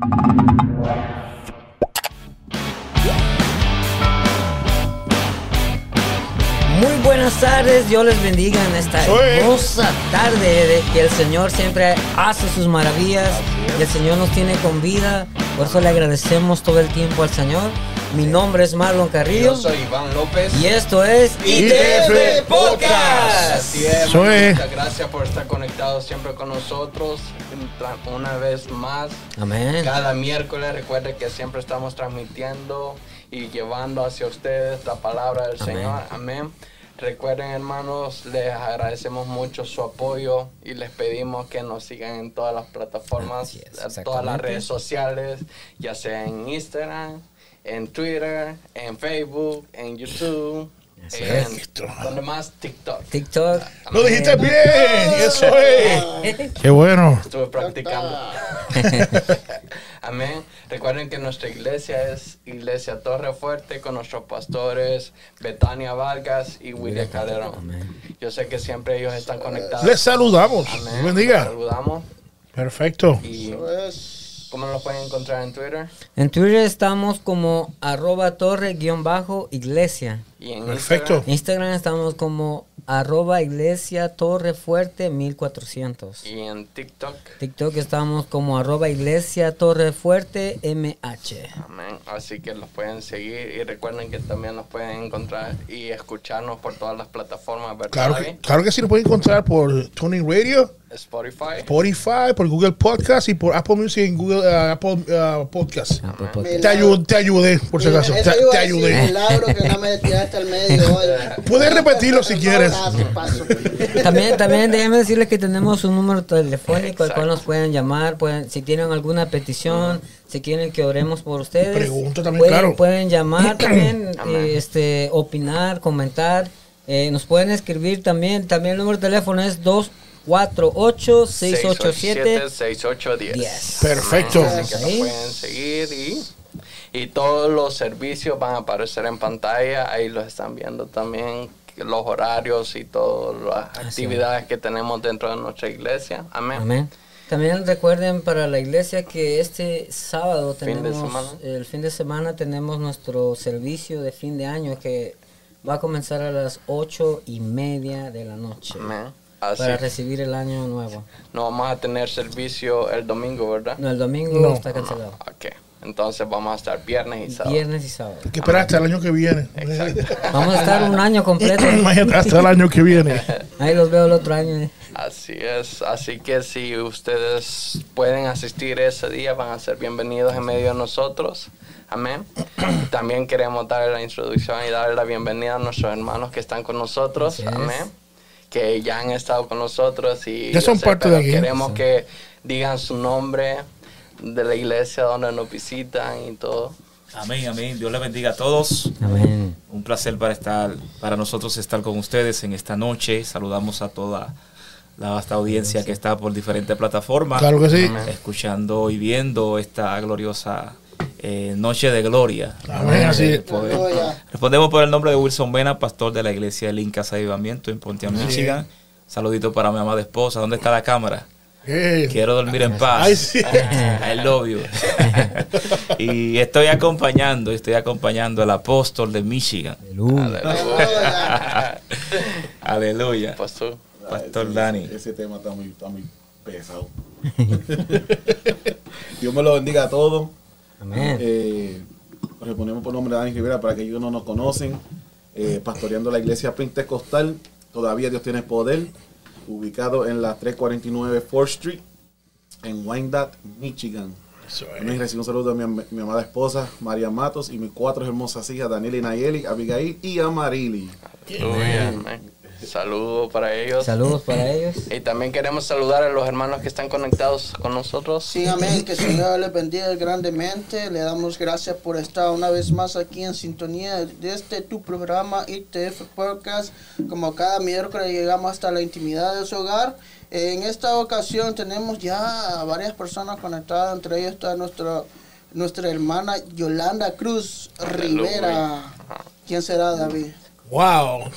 Muy buenas tardes, Dios les bendiga en esta hermosa tarde de que el Señor siempre hace sus maravillas y el Señor nos tiene con vida. Por eso le agradecemos todo el tiempo al Señor. Mi nombre es Marlon Carrillo. Yo soy Iván López. Y esto es ITF Podcast. Así es, Soy. muchas gracias por estar conectados siempre con nosotros. Una vez más, Amén. cada miércoles recuerden que siempre estamos transmitiendo y llevando hacia ustedes la palabra del Amén. Señor. Amén. Recuerden hermanos, les agradecemos mucho su apoyo y les pedimos que nos sigan en todas las plataformas, en todas las redes sociales, ya sea en Instagram, en Twitter, en Facebook, en YouTube, en es. ¿dónde más? TikTok. TikTok. Lo dijiste bien, eso es. Qué bueno. Estuve practicando. Amén. Recuerden que nuestra iglesia es Iglesia Torre Fuerte con nuestros pastores Betania Vargas y William Calderón. Amén. Yo sé que siempre ellos están conectados. Les saludamos. Amén. Bendiga. Saludamos. Perfecto. Y ¿Cómo nos pueden encontrar en Twitter? En Twitter estamos como arroba torre guion bajo iglesia. Y en Perfecto. Instagram. Instagram estamos como arroba iglesia torre fuerte 1400. Y en TikTok. TikTok estamos como arroba iglesia torre fuerte MH. Amén. Así que los pueden seguir y recuerden que también nos pueden encontrar y escucharnos por todas las plataformas, ¿verdad? Claro David? que, claro que sí, lo pueden encontrar por Tuning Radio, Spotify. Spotify, por Google Podcast y por Apple Music y Google uh, Apple uh, Podcast. Ah, pues, pues, Te, ayu- te ayudé, por si acaso. Te, te ayudé. milagro que no me tiraste al medio hoy. Puedes repetirlo si quieres. También, también déjenme decirles que tenemos un número telefónico al cual nos pueden llamar, pueden, si tienen alguna petición, si quieren que oremos por ustedes. También, pueden, claro. Pueden llamar también, eh, este, opinar, comentar. Eh, nos pueden escribir también. También el número de teléfono es 248-687. 6810. 10. Perfecto. Así que nos pueden seguir y, y todos los servicios van a aparecer en pantalla. Ahí los están viendo también, los horarios y todas las actividades que tenemos dentro de nuestra iglesia. Amén. Amén. También recuerden para la iglesia que este sábado tenemos, el fin de semana tenemos nuestro servicio de fin de año que va a comenzar a las ocho y media de la noche Amén. Así para recibir el año nuevo. no vamos a tener servicio el domingo, ¿verdad? No, el domingo No. está cancelado. Ok. Entonces vamos a estar viernes y sábado. Viernes y sábado. Hay que esperar hasta el año que viene. Exacto. Vamos a estar un año completo. Imagínate, hasta el año que viene. Ahí los veo el otro año. eh. Así es, así que si ustedes pueden asistir ese día, van a ser bienvenidos en medio de nosotros. Amén. También queremos dar la introducción y darle la bienvenida a nuestros hermanos que están con nosotros. Así es. Que ya han estado con nosotros y Ya son sé, parte de aquí. Queremos que digan su nombre de la iglesia donde nos visitan y todo. Amén, amén. Dios les bendiga a todos. Amén. Un placer para estar, para nosotros estar con ustedes en esta noche. Saludamos a toda la vasta audiencia que está por diferentes plataformas, Claro que sí. escuchando y viendo esta gloriosa eh, noche de gloria. Amén, así Aleluya. Respondemos por el nombre de Wilson Vena, pastor de la iglesia del Incas Avivamiento en Pontiac, Michigan. Saludito para mi amada esposa. ¿Dónde está la cámara? Quiero dormir en paz. Ay, sí. I love you. y estoy acompañando, estoy acompañando al apóstol de Michigan. Aleluya. Aleluya. Aleluya. Pastor. Pastor ese, Dani. Ese tema está muy, está muy pesado. Dios me lo bendiga a todos. Amén. Eh, reponemos por nombre de Dani Rivera para que no nos conocen. eh, pastoreando la iglesia pentecostal. Todavía Dios tiene poder. Ubicado en la 349 4th Street. En Wyandotte, Michigan. Eso es. Recibo un saludo de mi, mi amada esposa, María Matos, y mis cuatro hermosas hijas, Daniela y Nayeli, Abigail y Amarili. Amén. Saludos para ellos. Saludos para ellos. Y también queremos saludar a los hermanos que están conectados con nosotros. Sí, amén. Que el Señor les bendiga grandemente. Le damos gracias por estar una vez más aquí en sintonía de este tu programa ITF Podcast. Como cada miércoles llegamos hasta la intimidad de su hogar. En esta ocasión tenemos ya varias personas conectadas. Entre ellos está nuestra, nuestra hermana Yolanda Cruz Rivera. ¿Quién será, David? Wow.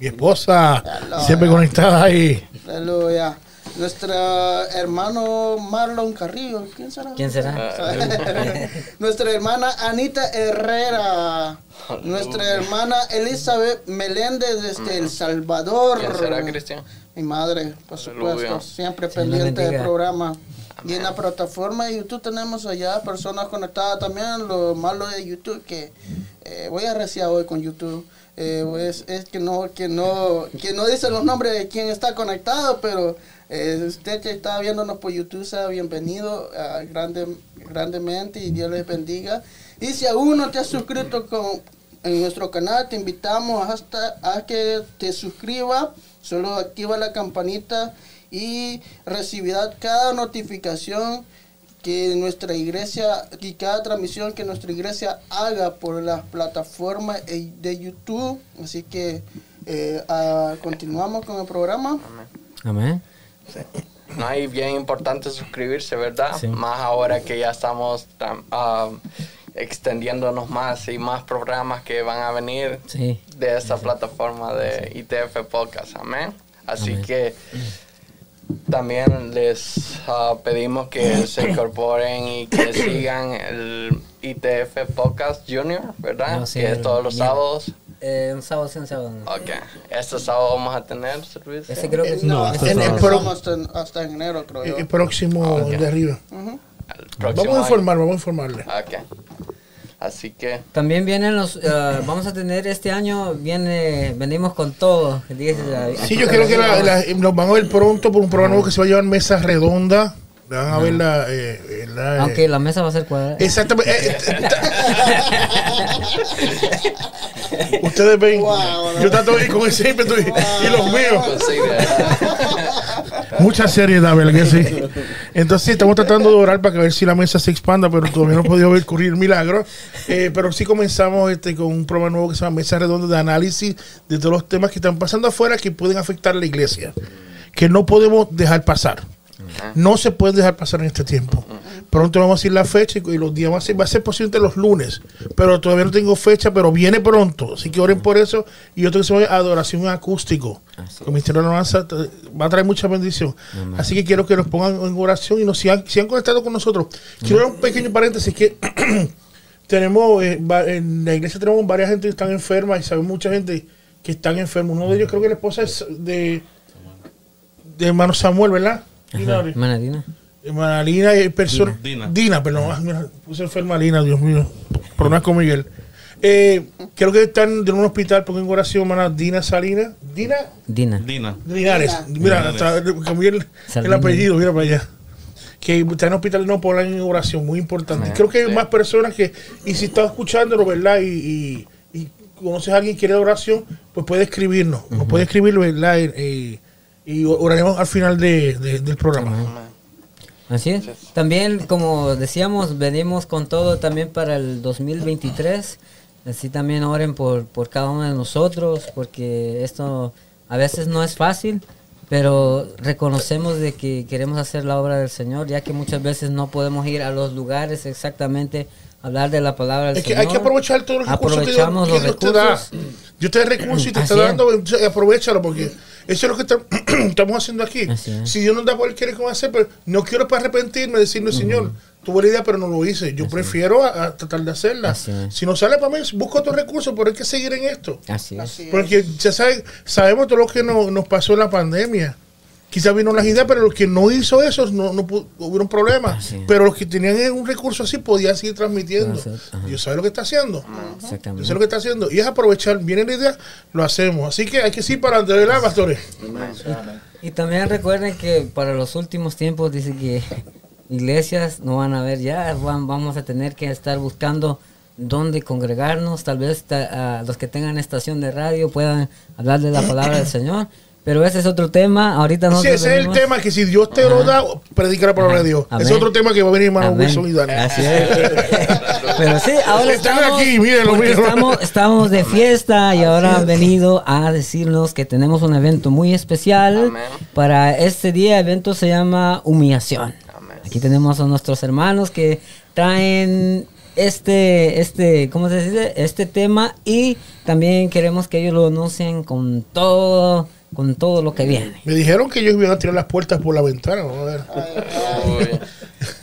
Mi esposa siempre conectada ahí. Aleluya. Nuestro hermano Marlon Carrillo, ¿quién será? ¿Quién será? Nuestra hermana Anita Herrera. Nuestra hermana Elizabeth Meléndez desde El Salvador. ¿Quién será, Cristian? Mi madre, por supuesto, Aleluya. siempre Señor pendiente del programa. Y en la plataforma de YouTube tenemos allá personas conectadas también. Lo malo de YouTube que eh, voy a reciar hoy con YouTube. Eh, es, es que no que no que no dice los nombres de quién está conectado, pero eh, usted que está viéndonos por YouTube sea bienvenido ah, grande, grandemente y Dios les bendiga. Y si aún no te has suscrito con, en nuestro canal, te invitamos hasta a que te suscribas. Solo activa la campanita y recibirás cada notificación que nuestra iglesia y cada transmisión que nuestra iglesia haga por las plataformas eh, de YouTube. Así que eh, ah, continuamos con el programa. Amén. No, y bien importante suscribirse, ¿verdad? Sí. Más ahora que ya estamos tam- ah, extendiéndonos más y más programas que van a venir Sí. de esa plataforma de ITF Podcast, amén. Así Amén. que también les ah, pedimos que se incorporen y que sigan el ITF Podcast Junior, ¿verdad? No, sí, que es todos los bien. sábados. Eh, un sábado, sí, un sábado. no. Ok, este sábado vamos a tener servicio. Ese creo que Eh, sí. no, Este en el estamos hasta, hasta enero, creo yo. El próximo Ok. de arriba. Ujú. El próximo Vamos a año. informar, vamos a informarle. Ok. Así que También vienen los, ah, vamos a tener este año, viene, venimos con todo. Sí, yo creo que la- la- nos van a ver pronto por un programa nuevo que se va a llevar Mesa Redonda. Van a ver la... eh, eh, la, eh, Aunque la mesa va a ser cuadrada. Exactamente. eh, eh, eh, Ustedes ven, Wow, yo trato de ir con ese ímpetu y, y los míos. Mucha seriedad, ¿verdad que sí? Entonces sí, estamos tratando de orar para que ver si la mesa se expanda, pero todavía no ha podido ver ocurrir milagro. Eh, pero sí comenzamos este, con un programa nuevo que se llama Mesa Redonda de análisis de todos los temas que están pasando afuera que pueden afectar a la iglesia, que no podemos dejar pasar. No se puede dejar pasar en este tiempo. Pronto vamos a decir la fecha y los días va a ser, va a ser posiblemente los lunes, pero todavía no tengo fecha, pero viene pronto. Así que oren por eso. Y otro que se llama Adoración Acústico. El Ministerio de Alabanza va a traer mucha bendición. Así que quiero que nos pongan en oración y nos sigan, sigan conectado con nosotros. Quiero dar un pequeño paréntesis que tenemos, eh, en la iglesia tenemos varias gente que están enfermas y sabemos mucha gente que están enfermos. Uno de ellos creo que la esposa es de, de hermano Samuel, ¿verdad? Dina, Hermana Dina. Hermana Lina y persona. Dina. Dina. perdón. Ah, mira, puse enferma Lina, Dios mío. Problemas con Miguel. Eh, creo que están en un hospital, pongo en oración, hermana Dina Salinas. Dina Dina. Dina. Linares. Mira, cambié el, el apellido, mira para allá. Que está en el hospital no pongan en oración, muy importante. Amén. Creo que hay Sí. más personas que, y si estás escuchándolo, ¿verdad? Y, y, y conoces a alguien que quiere oración, pues puede escribirnos. Nos puede escribir, ¿verdad? Y, y- y oraremos al final de- de- del programa. Así es. También, como decíamos, venimos con todo también para el 2023. Así también oren por, por cada uno de nosotros, porque esto a veces no es fácil, pero reconocemos de que queremos hacer la obra del Señor, ya que muchas veces no podemos ir a los lugares exactamente hablar de la palabra del Es que Señor. hay que aprovechar todos los recursos que Dios, que te da. Dios te da recursos y te Así está es. dando, aprovechalo porque eso es lo que tam- estamos haciendo aquí. Si Dios nos da cualquier cosa hacer, pero no quiero para arrepentirme, decirle, Señor, tuve la idea, pero no lo hice. Yo prefiero a, a tratar de hacerla. Si no sale para mí, busco otros recursos, pero hay que seguir en esto. Así es. Así es. Porque ya sabe- sabemos todo lo que nos, nos pasó en la pandemia. Quizás vino las ideas, pero los que no hizo eso no, no pu- hubieron problemas. Pero los que tenían un recurso así podían seguir transmitiendo. Dios sabe lo que está haciendo. Yo Exactamente. sé lo que está haciendo. Y es aprovechar. Viene la idea, lo hacemos. Así que hay que ir para adelante, ¿verdad, pastores? Y también recuerden que para los últimos tiempos dice que iglesias no van a haber ya, van- vamos a tener que estar buscando dónde congregarnos, tal vez ta- a los que tengan estación de radio puedan hablar de la palabra del Señor, pero ese es otro tema, ahorita no Sí, ese es el tema que si Dios te lo da, predica la palabra de Dios. Amén. Es otro tema que va a venir hermano. Wilson y Dani. Así es. Pero sí, ahora Están estamos, aquí, mírenlo, porque mírenlo. estamos, estamos de fiesta y ahora han venido a decirnos que tenemos un evento muy especial Amén. para este día. El evento se llama Humillación. Amén. Aquí tenemos a nuestros hermanos que traen este, este, ¿cómo se dice? Este tema y también queremos que ellos lo anuncien con todo con todo lo que viene. Me dijeron que ellos iban a tirar las puertas por la ventana. Vamos a ver.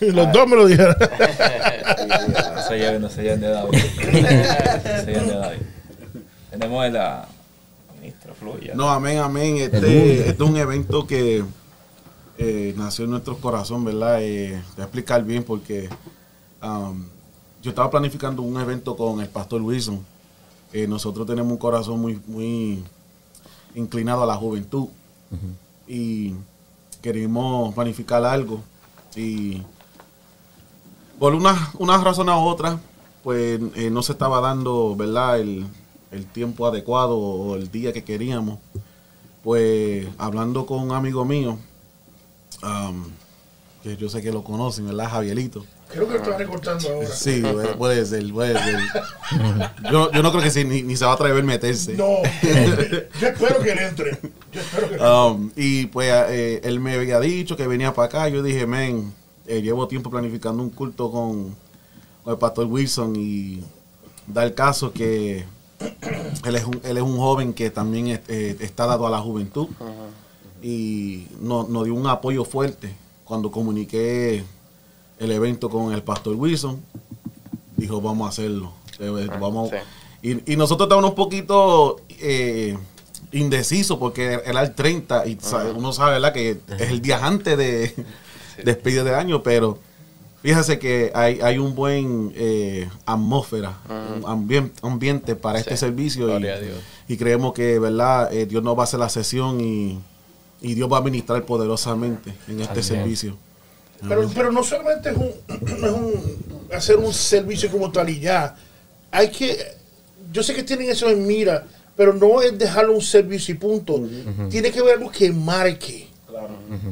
Los dos me lo dijeron. no se lleven, no se lleven de David. No se lleven de David. Tenemos la ministra Fluya. No, amén, amén. Este, este es un evento que eh, nació en nuestro corazón, ¿verdad? Eh, te voy a explicar bien porque um, yo estaba planificando un evento con el pastor Wilson. Eh, nosotros tenemos un corazón muy, muy inclinado a la juventud. Y queríamos planificar algo. Y por una, una razón u otra pues eh, no se estaba dando verdad el, el tiempo adecuado o el día que queríamos. Pues hablando con un amigo mío um, que yo sé que lo conocen verdad Javierito Creo que lo están recortando ahora. Sí, puede- ser, puede ser. Yo, yo no creo que sí, ni, ni se va a atrever a meterse. No, yo espero que él entre. Yo espero que él entre. Um, y pues eh, él me había dicho que venía para acá. Yo dije, men, eh, llevo tiempo planificando un culto con, con el pastor Wilson y da el caso que él es un, él es un joven que también es- eh, está dado a la juventud y no- nos dio un apoyo fuerte cuando comuniqué el evento con el pastor Wilson. Dijo, vamos a hacerlo. Eh, Vamos, sí. y, y nosotros estábamos un poquito eh, indecisos porque era el 30 y uno sabe, ¿verdad? Que es el día antes de despedida de año, pero fíjese que hay, hay un buen eh, atmósfera, un ambien- ambiente para este Sí, servicio y, gloria a Dios. y creemos que, ¿verdad? Eh, Dios nos va a hacer la sesión y, y Dios va a ministrar poderosamente en este Amén. servicio. Pero, pero no solamente es un, no es un hacer un servicio como tal y ya. Hay que, yo sé que tienen eso en mira, pero no es dejarlo un servicio y punto. Tiene que haber algo que marque,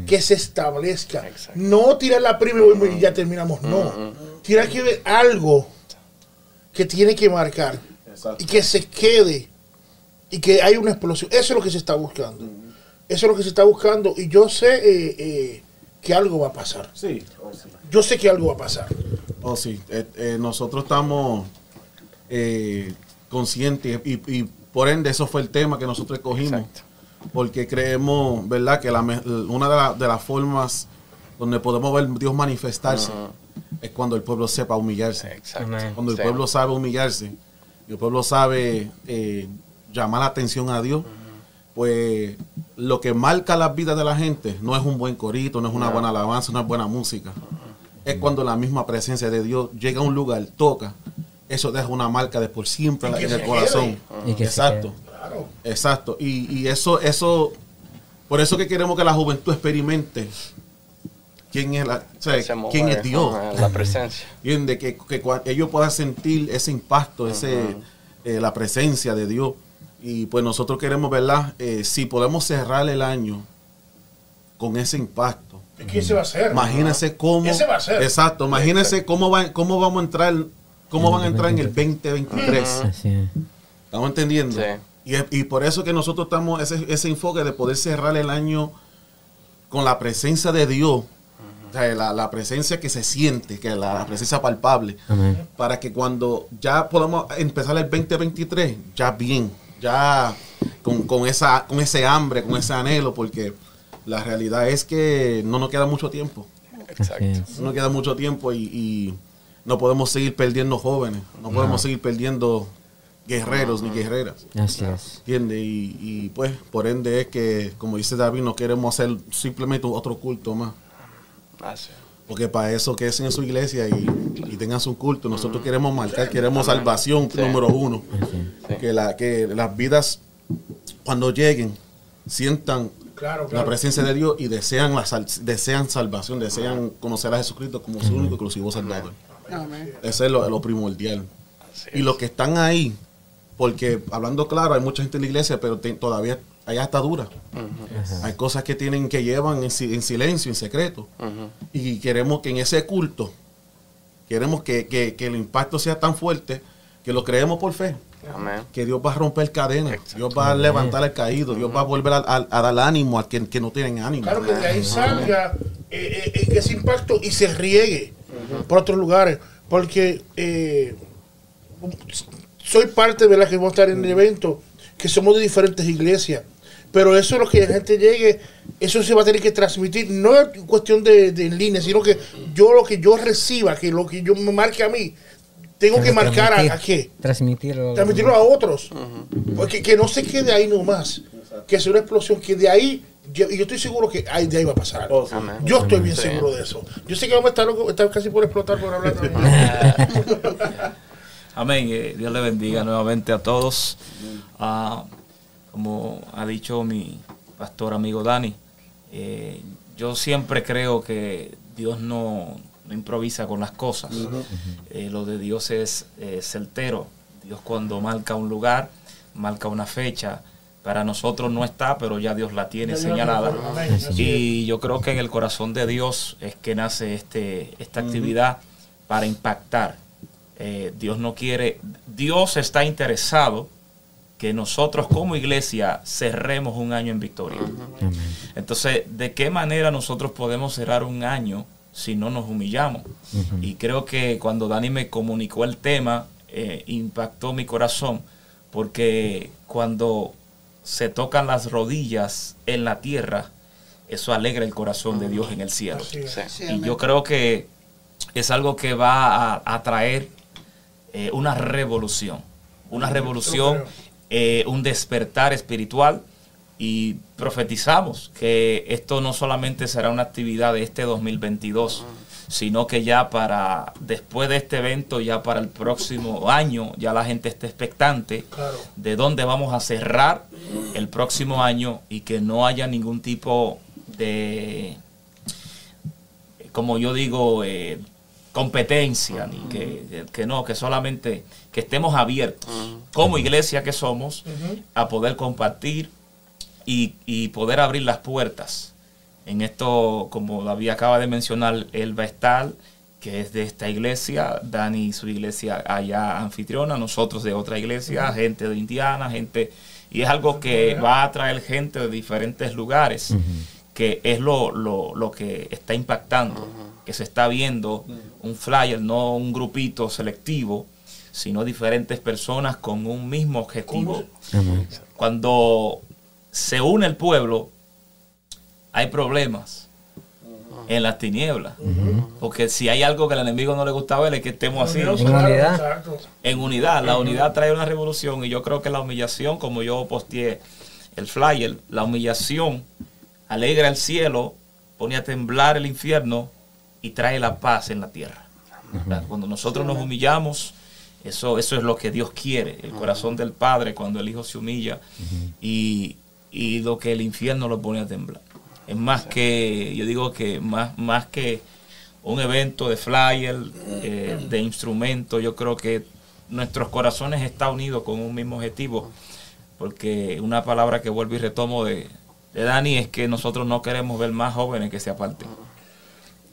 que se establezca. Exacto. No tirar la prima y ya terminamos, no. Tiene que haber algo que tiene que marcar Exacto. y que se quede y que hay una explosión. Eso es lo que se está buscando. Eso es lo que se está buscando y yo sé eh, eh, que algo va a pasar. Sí. Yo sé que algo va a pasar. Oh, sí. Eh, eh, nosotros estamos eh, conscientes y, y por ende eso fue el tema que nosotros escogimos. Exacto. Porque creemos, ¿verdad? Que la una de, la- de las formas donde podemos ver Dios manifestarse es cuando el pueblo sepa humillarse. Exacto. Cuando el Sí. pueblo sabe humillarse y el pueblo sabe eh, llamar la atención a Dios, pues lo que marca las vidas de la gente no es un buen corito, no es una buena alabanza, no es buena música. Es cuando la misma presencia de Dios llega a un lugar, toca, eso deja una marca de por siempre en el corazón. Y que Exacto, Claro. exacto. Y, y eso, eso, por eso que queremos que la juventud experimente quién es, la, o sea, Se quién es Dios. La presencia. ¿Entiendes? Que, ellos puedan sentir ese impacto, ese, eh, la presencia de Dios. Y pues nosotros queremos, ¿verdad? Eh, si podemos cerrar el año con ese impacto. ¿Qué se va a hacer? Imagínense cómo. Ese va a ser. Exacto. Imagínense cómo, va, cómo vamos a entrar, cómo van a entrar en el 2023. Así es. ¿Estamos entendiendo? Sí. Y, es- y por eso que nosotros estamos, ese, ese enfoque de poder cerrar el año con la presencia de Dios, o sea, la, la presencia que se siente, que la, la presencia palpable, Amén. para que cuando ya podamos empezar el 2023, ya bien, ya con, con esa, con ese hambre, con ese anhelo, porque la realidad es que no nos queda mucho tiempo. Exacto. Es. No nos queda mucho tiempo y, y no podemos seguir perdiendo jóvenes, no podemos seguir perdiendo guerreros ni guerreras. Así es. ¿Entiendes? Y, y, pues, por ende es que, como dice David, no queremos hacer simplemente otro culto más. Así. Porque para eso que es en su iglesia y, y tengan su culto, nosotros queremos marcar, queremos salvación Sí. número uno. Sí. Que, la, que las vidas, cuando lleguen, sientan Claro, la presencia de Dios y desean, la sal- desean salvación, desean conocer a Jesucristo como su único exclusivo Salvador. Amén. Eso es lo, lo primordial. Así Y los que están ahí, porque hablando claro, hay mucha gente en la iglesia, pero te- todavía hay ataduras. Hay cosas que tienen que llevan en, si- en silencio, en secreto. Y queremos que en ese culto, queremos que, que- que el impacto sea tan fuerte que lo creemos por fe. Amén. Que Dios va a romper cadenas, Exacto. Dios va a levantar al caído, Dios va a volver a, a- a dar ánimo a quien que no tienen ánimo. Claro que de ahí salga eh, eh, ese impacto y se riegue por otros lugares. Porque eh, soy parte de la que vamos a estar en el evento, que somos de diferentes iglesias. Pero eso es lo que la gente llegue, eso se va a tener que transmitir, no es cuestión de, de en línea, sino que yo lo que yo reciba, que lo que yo me marque a mí, tengo que marcar a, a qué? Transmitirlo. Transmitirlo a otros. Porque que no se quede ahí nomás. Que sea una explosión, que de ahí, yo, y yo estoy seguro que ahí, de ahí va a pasar algo. Oh, sí. Yo estoy bien Sí. seguro de eso. Yo sé que vamos a estar, loco- estar casi por explotar por hablar también. Amén. Eh, Dios le bendiga nuevamente a todos. Ah, como ha dicho mi pastor amigo Dani, eh, yo siempre creo que Dios no, no improvisa con las cosas. Eh, lo de Dios es eh, certero. Dios cuando marca un lugar, marca una fecha. Para nosotros no está, pero ya Dios la tiene señalada. Y yo creo que en el corazón de Dios es que nace este, esta actividad para impactar. Eh, Dios no quiere, Dios está interesado que nosotros como iglesia cerremos un año en victoria. Entonces, ¿de qué manera nosotros podemos cerrar un año si no nos humillamos? Y creo que cuando Dani me comunicó el tema, eh, impactó mi corazón, porque cuando se tocan las rodillas en la tierra, eso alegra el corazón de Dios en el cielo. Sí. Sí, Y yo creo que es algo que va a, a traer eh, una revolución, una revolución. Eh, un despertar espiritual y profetizamos que esto no solamente será una actividad de este 2022, sino que ya para después de este evento, ya para el próximo año, ya la gente esté expectante Claro. de dónde vamos a cerrar el próximo año y que no haya ningún tipo de como yo digo, eh, competencia, ni que, que no, que solamente que estemos abiertos como iglesia que somos a poder compartir y, y poder abrir las puertas. En esto, como David acaba de mencionar, él va a estar, que es de esta iglesia, Dani y su iglesia allá anfitriona, nosotros de otra iglesia, gente de Indiana, gente, y es algo que va a traer gente de diferentes lugares que es lo, lo, lo que está impactando, que se está viendo un flyer, no un grupito selectivo, sino diferentes personas con un mismo objetivo. Cuando se une el pueblo, hay problemas en las tinieblas. Porque si hay algo que al enemigo no le gusta ver es que estemos así, En unidad. En unidad. La unidad trae una revolución y yo creo que la humillación, como yo posteé el flyer, la humillación alegra el cielo, pone a temblar el infierno y trae la paz en la tierra. ¿Verdad? Cuando nosotros nos humillamos, eso, eso es lo que Dios quiere, el corazón del Padre cuando el Hijo se humilla y, y lo que el infierno lo pone a temblar. Es más que, yo digo que más, más que un evento de flyer, eh, de instrumento, yo creo que nuestros corazones están unidos con un mismo objetivo, porque una palabra que vuelvo y retomo de, de Dani es que nosotros no queremos ver más jóvenes que se aparten.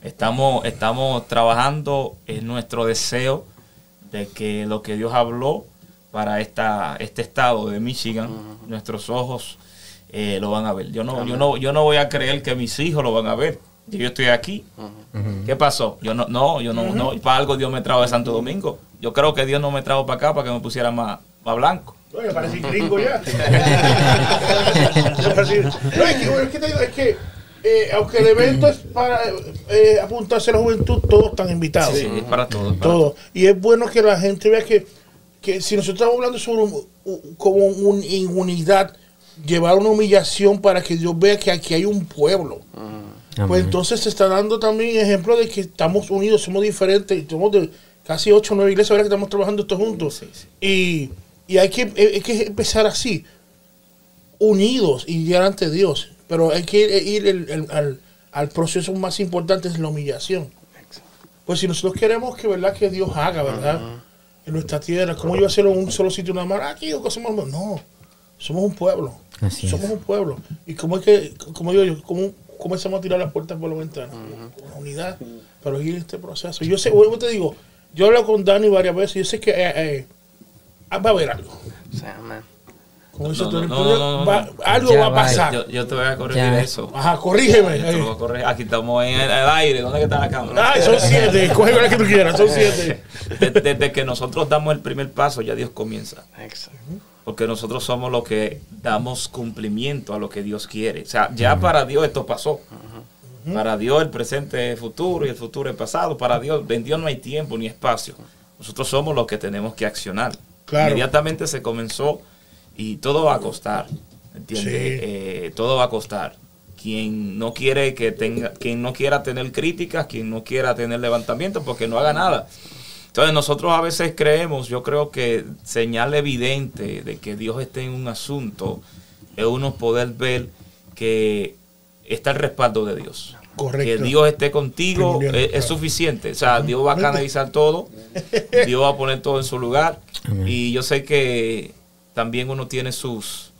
Estamos, estamos trabajando en nuestro deseo de que lo que Dios habló para esta, este estado de Michigan, nuestros ojos eh, lo van a ver. Yo no, yo, no, yo no voy a creer que mis hijos lo van a ver. Yo estoy aquí. ¿Qué pasó? Yo no, no, yo no, no, para algo Dios me trajo de Santo Domingo. Yo creo que Dios no me trajo para acá para que me pusiera más, más blanco. Oye, parece gringo ya. No, es que, es que te digo, es que eh, aunque el evento es para eh, apuntarse a la juventud, todos están invitados. Sí, es para todos. para Todo. Y es bueno que la gente vea que, que si nosotros estamos hablando sobre un- un- como un, en unidad, llevar una humillación para que Dios vea que aquí hay un pueblo. Pues entonces se está dando también ejemplo de que estamos unidos, somos diferentes, somos de casi ocho o nueve iglesias ahora que estamos trabajando todos juntos. Sí, sí. Y, y hay, que, hay que empezar así, unidos y llegar ante Dios. Pero hay que ir el- el- al, al proceso más importante, es la humillación. Pues si nosotros queremos que, ¿verdad? que Dios haga, ¿verdad? En nuestra tierra, ¿cómo yo hacerlo en un solo sitio nada más? Aquí o que somos no, somos un pueblo. Así somos es. un pueblo. Y cómo es que, como digo yo, cómo comenzamos a tirar las puertas por la ventana, con una unidad, pero ir este proceso. Yo sé, vuelvo te digo, yo he hablado con Dani varias veces, yo sé que eh, eh, va a haber algo. Sí, amén. Como dice No, tú, no, no, no, no, va- no. algo va a pasar. Yo, yo te voy a corregir Ya. eso. Ajá, corrígeme. Yo te lo voy a corregir. Aquí estamos en el, el aire. ¿Dónde está la cámara? Ay, son siete, coge la que tú quieras, son siete. Desde, desde que nosotros damos el primer paso, ya Dios comienza. Exacto. porque nosotros somos los que damos cumplimiento a lo que Dios quiere. O sea, ya para Dios esto pasó. Para Dios el presente es futuro y el futuro es pasado. Para Dios, en Dios no hay tiempo ni espacio. Nosotros somos los que tenemos que accionar. Inmediatamente se comenzó y todo va a costar. ¿Entiendes? Eh, todo va a costar. Quien no quiere que tenga, quien no quiera tener críticas, quien no quiera tener levantamiento, porque no haga nada. Entonces nosotros a veces creemos, yo creo que señal evidente de que Dios esté en un asunto es uno poder ver que está el respaldo de Dios. Correcto. Que Dios esté contigo es, suficiente. O sea, Dios va a canalizar todo, Dios va a poner todo en su lugar. Y yo sé que también uno tiene sus,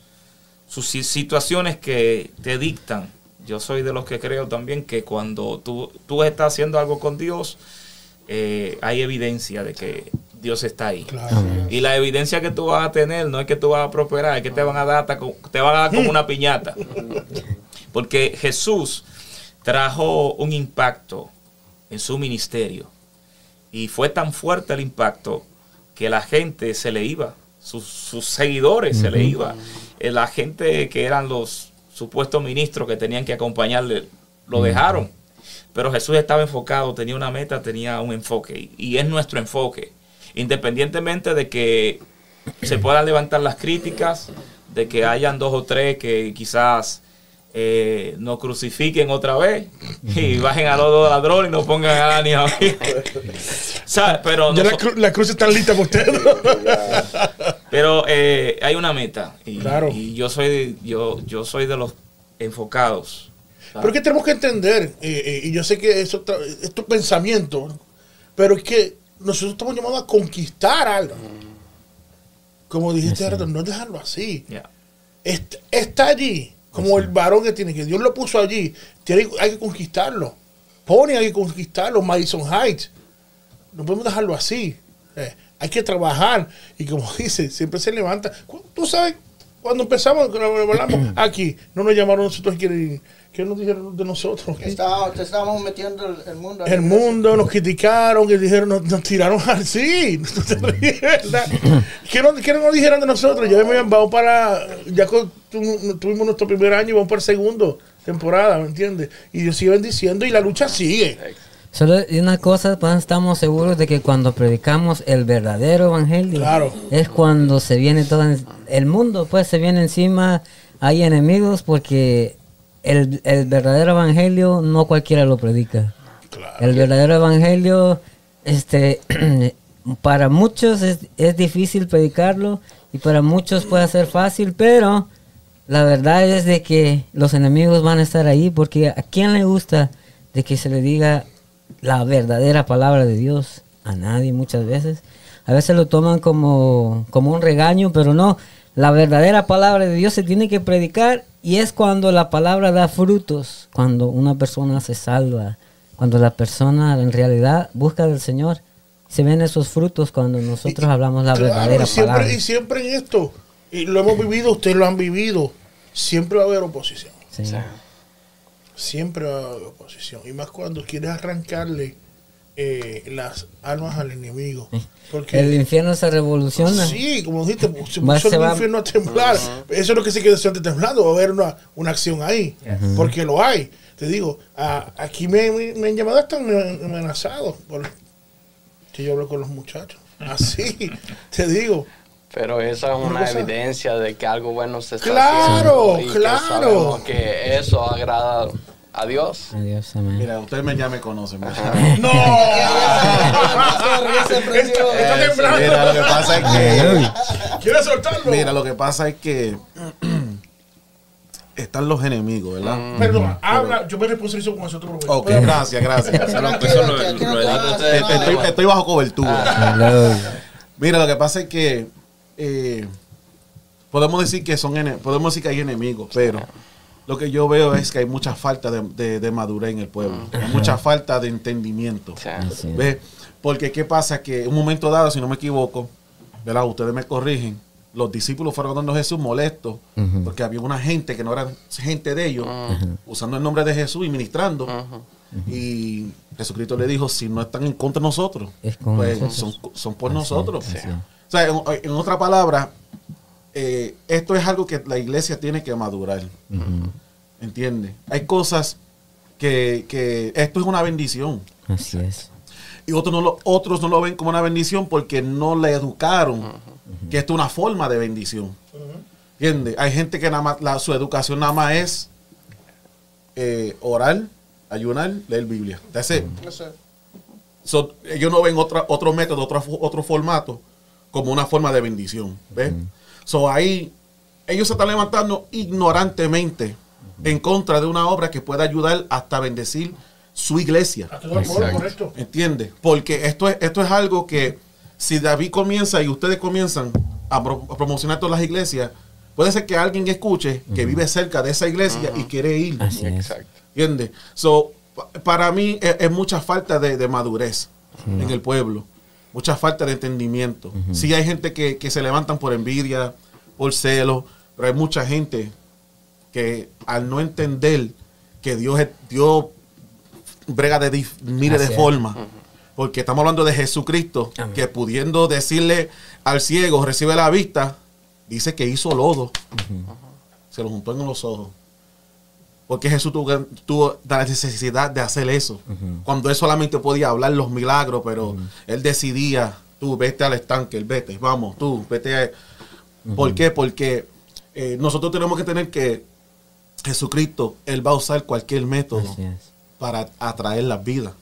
sus situaciones que te dictan. Yo soy de los que creo también que cuando tú, tú estás haciendo algo con Dios, eh, hay evidencia de que Dios está ahí. Y la evidencia que tú vas a tener no es que tú vas a prosperar, es que te van a dar, te van a dar como una piñata. Porque Jesús trajo un impacto en su ministerio. Y fue tan fuerte el impacto que la gente se le iba, sus, seguidores se le iba. Eh, la gente que eran los supuestos ministros que tenían que acompañarle, lo dejaron pero Jesús estaba enfocado, tenía una meta, tenía un enfoque. Y es nuestro enfoque. Independientemente de que se puedan levantar las críticas, de que hayan dos o tres que quizás eh, nos crucifiquen otra vez y bajen a los dos ladrones y nos pongan a ni a mí. Pero ya la, cruz está lista por usted. Pero eh, hay una meta y, y, yo soy yo yo soy de los enfocados pero que tenemos que entender, eh, eh, y yo sé que eso es tu pensamiento, pero es que nosotros estamos llamados a conquistar algo. Como dijiste, no dejarlo así. Está, allí, como el varón que tiene, que Dios lo puso allí, tiene, hay que conquistarlo. Pone, hay que conquistarlo. Madison Heights, no podemos dejarlo así. Eh, hay que trabajar. Y como dice, siempre se levanta. Tú sabes, cuando empezamos, hablamos aquí, no nos llamaron nosotros ¿Qué nos dijeron de nosotros? te estábamos metiendo el, mundo. El mundo, nos criticaron, que dijeron, nos, tiraron así. ¿Qué, no, ¿Qué nos dijeron de nosotros? Ya vamos para, ya tuvimos nuestro primer año y vamos para el segundo temporada, ¿me entiendes? Y Dios sigue bendiciendo y la lucha sigue. Solo una cosa, pues estamos seguros de que cuando predicamos el verdadero evangelio, es cuando se viene todo el mundo, pues se viene encima, hay enemigos porque el, el verdadero evangelio no cualquiera lo predica. El verdadero evangelio, este, para muchos es, es, difícil predicarlo y para muchos puede ser fácil, pero la verdad es de que los enemigos van a estar ahí porque a quién le gusta de que se le diga la verdadera palabra de Dios a nadie muchas veces. A veces lo toman como, como un regaño, pero no. La verdadera palabra de Dios se tiene que predicar y es cuando la palabra da frutos, cuando una persona se salva, cuando la persona en realidad busca del Señor. Se ven esos frutos cuando nosotros hablamos la verdadera siempre, palabra. Y siempre en esto, y lo hemos vivido, ustedes lo han vivido, siempre va a haber oposición. Siempre va a haber oposición. Y más cuando quieres arrancarle eh, las almas al enemigo. Porque, el infierno se revoluciona. Sí, como dijiste, se puso el infierno a temblar. Eso es lo que se quedó siente temblando. Va a haber una, una acción ahí. Porque lo hay. Te digo, aquí me, me, han llamado hasta amenazado. Por, que yo hablo con los muchachos. Así, te digo. Pero esa es una, evidencia de que algo bueno se está haciendo. Claro, claro. Que, que eso agrada Adiós. Adiós, amén. Mira, usted me, ya me conoce. ¡No! Está temblando. Mira, lo que pasa es que. ¿Quieres soltarlo? Mira, lo que pasa es que. Están los enemigos, ¿verdad? Mm. Perdón, habla, yo me responsabilizo con eso. Ok, gracias, gracias. Estoy bajo cobertura. Mira, lo que pasa es que eh, podemos decir que son podemos decir que hay enemigos, pero lo que yo veo es que hay mucha falta de, madurez en el pueblo, hay mucha falta de entendimiento. Porque qué pasa que en un momento dado, si no me equivoco, ¿verdad? ustedes me corrigen, los discípulos fueron dando Jesús molestos porque había una gente que no era gente de ellos, usando el nombre de Jesús y ministrando. Y Jesucristo le dijo, si no están en contra de nosotros, pues son, por nosotros. O sea, en, otra palabra, eh, esto es algo que la iglesia tiene que madurar. ¿Entiendes? Hay cosas que, que esto es una bendición. Así es. Y otros no, lo, otros no lo ven como una bendición porque no le educaron que esto es una forma de bendición. ¿Entiendes? Hay gente que nada más, la, su educación nada más es eh, orar, ayunar, leer Biblia. That's it. So, ellos no ven otra, otro método, otro, otro formato como una forma de bendición. ¿Ves? So ahí ellos se están levantando ignorantemente en contra de una obra que puede ayudar hasta bendecir su iglesia. ¿Entiendes? Porque esto es, esto es algo que si David comienza y ustedes comienzan a, pro- a promocionar todas las iglesias, puede ser que alguien escuche que vive cerca de esa iglesia y quiere ir. Así. ¿Entiendes? So, pa- para mí es, es mucha falta de, de madurez en el pueblo, mucha falta de entendimiento. Sí hay gente que, que se levantan por envidia, por celo, pero hay mucha gente que al no entender que Dios, Dios brega de miles de Así es. formas, porque estamos hablando de Jesucristo, Amén. que pudiendo decirle al ciego, recibe la vista, dice que hizo lodo, se lo juntó en los ojos. Porque Jesús tuvo, tuvo la necesidad de hacer eso. Cuando él solamente podía hablar los milagros, pero él decidía, tú vete al estanque, vete, vamos, tú, vete a... ¿Por qué? Porque eh, nosotros tenemos que tener que Jesucristo, Él va a usar cualquier método para atraer las vidas.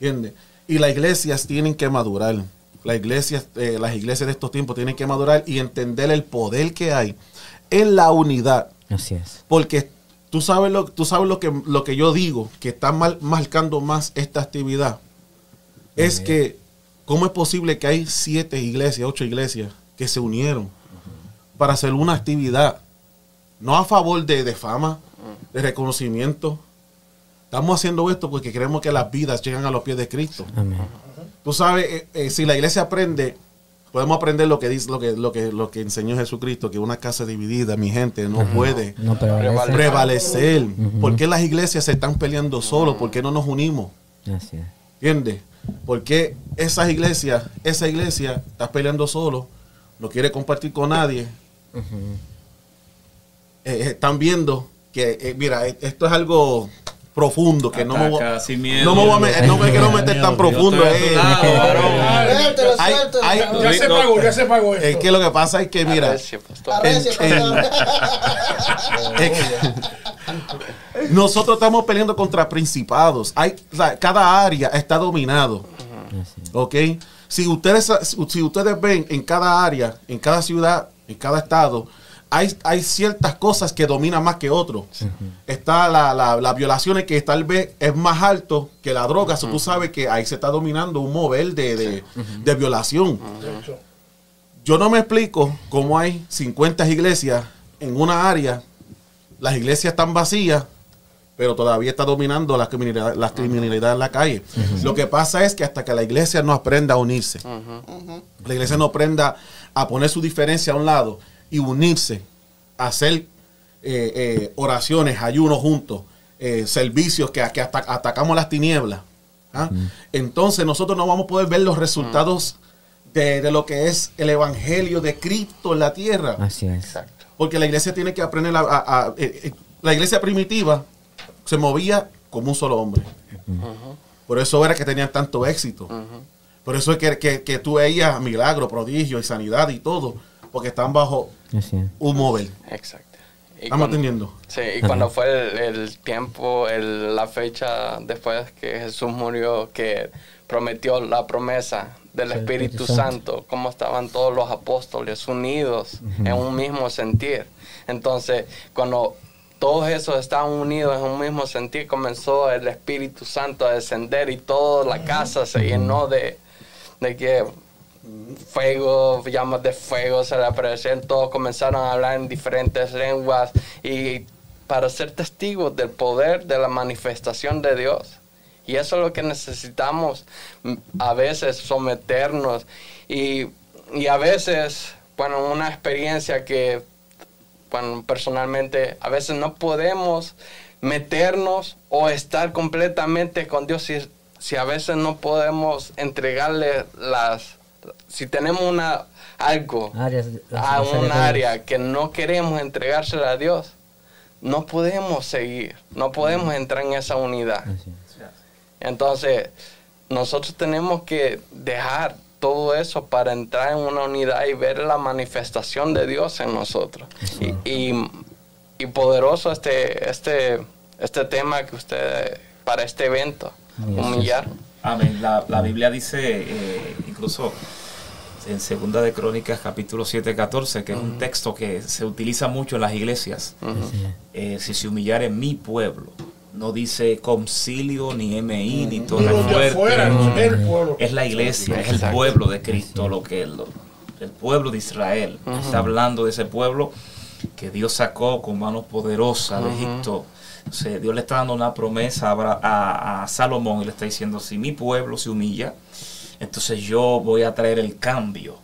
¿Entiendes? Y las iglesias tienen que madurar. Las iglesias, eh, las iglesias de estos tiempos tienen que madurar y entender el poder que hay en la unidad. Así es. Porque tú sabes lo, tú sabes lo que, lo que yo digo, que está mal- marcando más esta actividad. Es que, ¿cómo es posible que hay siete iglesias, ocho iglesias que se unieron para hacer una actividad? No a favor de, de fama, de reconocimiento. Estamos haciendo esto porque queremos que las vidas lleguen a los pies de Cristo. Amén. Tú sabes, eh, eh, si la iglesia aprende, podemos aprender lo que dice, lo que, lo que, lo que enseñó Jesucristo, que una casa dividida, mi gente, no puede No prevalecer. ¿Por qué las iglesias se están peleando solos? ¿Por qué no nos unimos? Así es. ¿Entiendes? ¿Por qué esas iglesias, esa iglesia está peleando solo? No quiere compartir con nadie. Eh, eh, están viendo que, eh, mira, esto es algo profundo, que no me, sin miedo. no me voy a me- no me quiero meter tan profundo. Eh. Ya se pagó, ya se pagó esto. Es que lo que pasa es que, mira, Arrecia, pastor. Arrecia, en- pastor. Es que- nosotros estamos peleando contra principados. Hay, o sea, cada área está dominado. ¿Ok? Si ustedes, si ustedes ven en cada área, en cada ciudad, en cada estado, hay, hay ciertas cosas que dominan más que otros. Está la, la, las violaciones que tal vez es más alto que la droga. So, tú sabes que ahí se está dominando un mover de, de, de violación. Yo no me explico cómo hay 50 iglesias en una área, las iglesias están vacías, pero todavía está dominando la criminalidad, la criminalidad en la calle. Lo que pasa es que hasta que la iglesia no aprenda a unirse, la iglesia no aprenda a poner su diferencia a un lado y unirse, a hacer eh, eh, oraciones, ayunos juntos, eh, servicios que, que hasta atacamos las tinieblas. ¿ah? Entonces nosotros no vamos a poder ver los resultados de, de lo que es el evangelio de Cristo en la tierra. Así es. Exacto. Porque la iglesia tiene que aprender a... a- a- la iglesia primitiva se movía como un solo hombre. Por eso era que tenían tanto éxito. Por eso es que, que, que tú veías milagros, prodigios y sanidad y todo. Porque están bajo un mover. Exacto. Y ¿Estamos cuando- entendiendo? Sí, y cuando fue el, el tiempo, el- la fecha después que Jesús murió, que prometió la promesa del Sí, Espíritu Espíritu Santo, cómo estaban todos los apóstoles unidos en un mismo sentir. Entonces, cuando todos esos estaban unidos en un mismo sentir, comenzó el Espíritu Santo a descender y toda la casa se llenó de, de que fuego, llamas de fuego se le aparecieron, todos comenzaron a hablar en diferentes lenguas y para ser testigos del poder de la manifestación de Dios. Y eso es lo que necesitamos mm, a veces someternos y, y a veces, bueno, una experiencia que, bueno, personalmente a veces no podemos meternos o estar completamente con Dios si, si a veces no podemos entregarle las, si tenemos una algo, Áreas- a un área que no queremos entregársela a Dios, no podemos seguir, no podemos entrar en esa unidad. Entonces, nosotros tenemos que dejar todo eso para entrar en una unidad y ver la manifestación de Dios en nosotros. Y, y- y poderoso este, este, este tema que usted, para este evento, humillar. Amén. La, la Biblia dice, eh, incluso en Segunda de Crónicas, capítulo 7, 14, que es un texto que se utiliza mucho en las iglesias. Eh, si se humillare mi pueblo, no dice concilio, ni MI, ni de afuera, fuerte. el pueblo. Es la iglesia, es el pueblo de Cristo, lo que lo- el pueblo de Israel. Está hablando de ese pueblo que Dios sacó con manos poderosas de Egipto. O sea, Dios le está dando una promesa a, Abra- a- a Salomón y le está diciendo, si mi pueblo se humilla, entonces yo voy a traer el cambio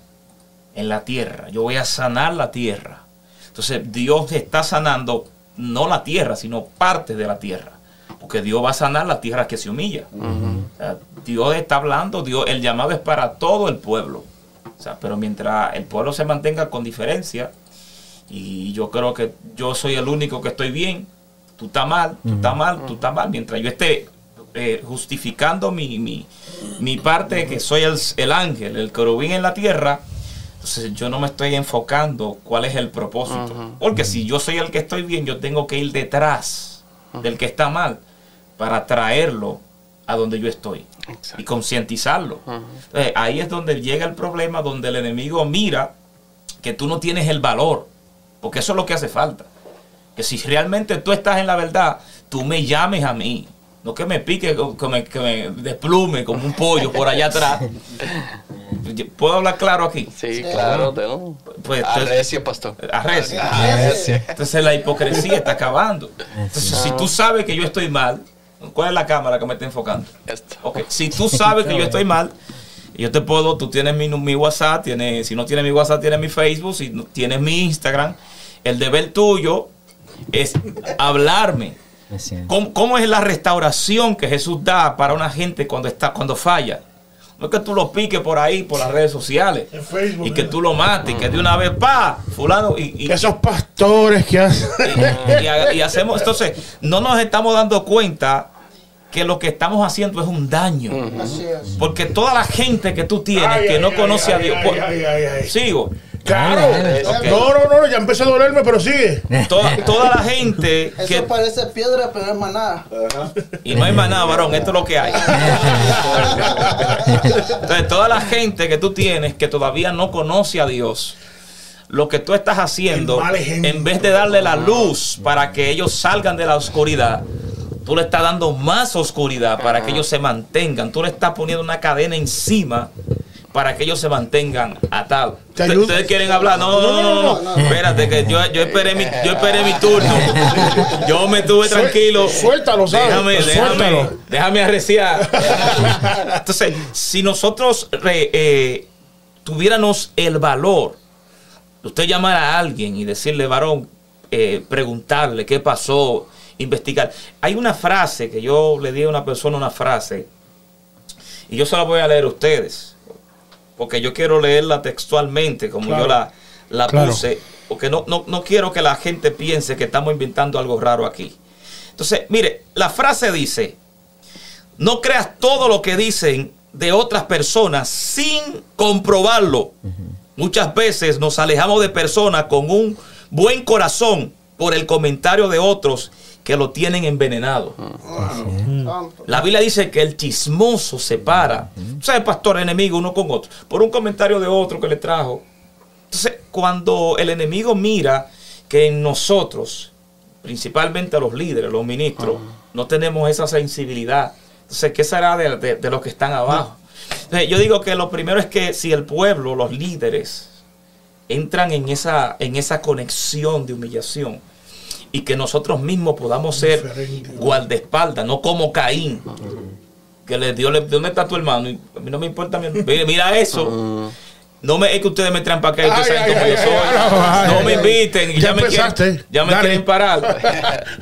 en la tierra. Yo voy a sanar la tierra. Entonces Dios está sanando no la tierra, sino parte de la tierra. Porque Dios va a sanar la tierra que se humilla. O sea, Dios está hablando, Dios, el llamado es para todo el pueblo. O sea, pero mientras el pueblo se mantenga con diferencia, y yo creo que yo soy el único que estoy bien, tú estás mal, tú estás mal, tú estás mal, mientras yo esté eh, justificando mi, mi, mi parte, que soy el, el ángel, el querubín en la tierra, entonces yo no me estoy enfocando cuál es el propósito. Porque si yo soy el que estoy bien, yo tengo que ir detrás del que está mal para traerlo a donde yo estoy y concientizarlo. Entonces, ahí es donde llega el problema, donde el enemigo mira que tú no tienes el valor, porque eso es lo que hace falta. Que si realmente tú estás en la verdad, tú me llames a mí. No que me pique, que me, que me desplume como un pollo por allá atrás. ¿Puedo hablar claro aquí? Sí, claro. de un- Pues, entonces- Arrecio, pastor. Arrecio. Arrecio. Entonces la hipocresía está acabando. Entonces, si tú sabes que yo estoy mal, ¿cuál es la cámara que me está enfocando? Esto. Ok, si tú sabes que yo estoy mal, yo te puedo, tú tienes mi, mi WhatsApp, tienes, si no tienes mi WhatsApp, tienes mi Facebook, si no tienes mi Instagram. El deber tuyo es hablarme. ¿Cómo, cómo es la restauración que Jesús da para una gente cuando está, cuando falla? No es que tú lo piques por ahí, por las redes sociales. En Facebook, y que tú lo mates, y que de una vez, pa, fulano, y, y- Esos pastores que hacen. y, y- y hacemos, entonces, no nos estamos dando cuenta que lo que estamos haciendo es un daño. Así es. Porque toda la gente que tú tienes Ay, que ay, no ay, conoce a ay, Dios. ay, pues, ay, ay, ay. Sigo. Claro. Dale. No, no, no, ya empezó a dolerme, pero sigue. Toda, toda la gente Eso que. parece piedra, pero es maná. Y no hay más nada, varón, esto es lo que hay. Entonces, toda la gente que tú tienes que todavía no conoce a Dios, lo que tú estás haciendo, en vez de darle la luz para que ellos salgan de la oscuridad, tú le estás dando más oscuridad para que ellos se mantengan. Tú le estás poniendo una cadena encima para que ellos se mantengan atados. ¿Ustedes quieren hablar? No, no, no. Espérate, que yo, yo, esperé mi, yo esperé mi turno. Yo me tuve tranquilo. suéltalo, ¿sabes? Déjame, déjame, déjame arreciar. Entonces, si nosotros eh, tuviéramos el valor de usted llamar a alguien y decirle, varón, eh, preguntarle qué pasó, investigar. Hay una frase que yo le di a una persona una frase y yo se la voy a leer a ustedes porque yo quiero leerla textualmente como Claro. yo la, la Claro. puse porque no, no, no quiero que la gente piense que estamos inventando algo raro aquí. Entonces, mire, la frase dice, no creas todo lo que dicen de otras personas sin comprobarlo. Muchas veces nos alejamos de personas con un buen corazón por el comentario de otros que lo tienen envenenado. Santo. La Biblia dice que el chismoso se para, ¿sabe, pastor? Enemigo uno con otro, por un comentario de otro que le trajo. Entonces, cuando el enemigo mira que en nosotros, principalmente los líderes, los ministros, no tenemos esa sensibilidad, entonces, ¿qué será de, de- de los que están abajo? Entonces, yo digo que lo primero es que si el pueblo, los líderes, entran en esa, en esa conexión de humillación y que nosotros mismos podamos ser Diferente. guardaespaldas, no como Caín, que le dio, le, ¿dónde está tu hermano? Y a mí no me importa, mi- mira, mira eso. No me, es que ustedes me traen para acá y ustedes saben cómo yo soy. no me inviten. y Ya Ya, me quieren, ya me Dale. quieren parar.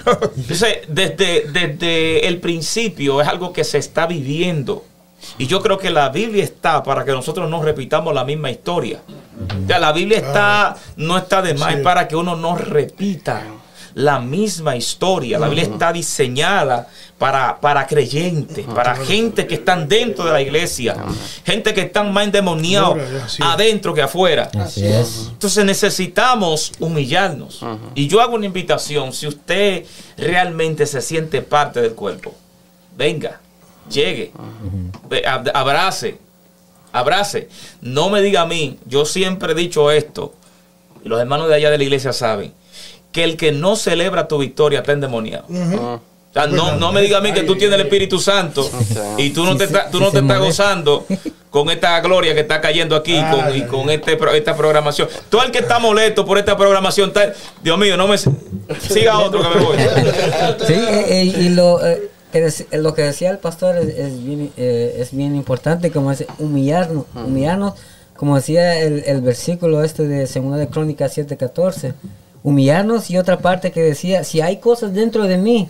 Entonces, desde, desde el principio es algo que se está viviendo. Y yo creo que la Biblia está para que nosotros no repitamos la misma historia. Ya, la Biblia está, no está de más, es para que uno no repita la misma historia. La Biblia está diseñada para, para creyentes, para gente que están dentro de la iglesia, gente que están más endemoniados adentro que afuera. Entonces necesitamos humillarnos. Y yo hago una invitación, si usted realmente se siente parte del cuerpo, venga, llegue, abrace, abrace. No me diga a mí, yo siempre he dicho esto, y los hermanos de allá de la iglesia saben, que el que no celebra tu victoria está endemoniado. no, no me diga a mí que tú tienes el Espíritu Santo y tú no te, tú no te estás gozando con esta gloria que está cayendo aquí con, y con este, esta programación. Todo el que está molesto por esta programación, está, Dios mío, no me siga otro que me voy. Sí, eh, eh, y lo, eh, lo que decía el pastor es, bien, es bien importante, como es humillarnos, humillarnos, como decía el, el versículo este de Segunda de Crónicas 7:14 humillarnos y otra parte que decía, si hay cosas dentro de mí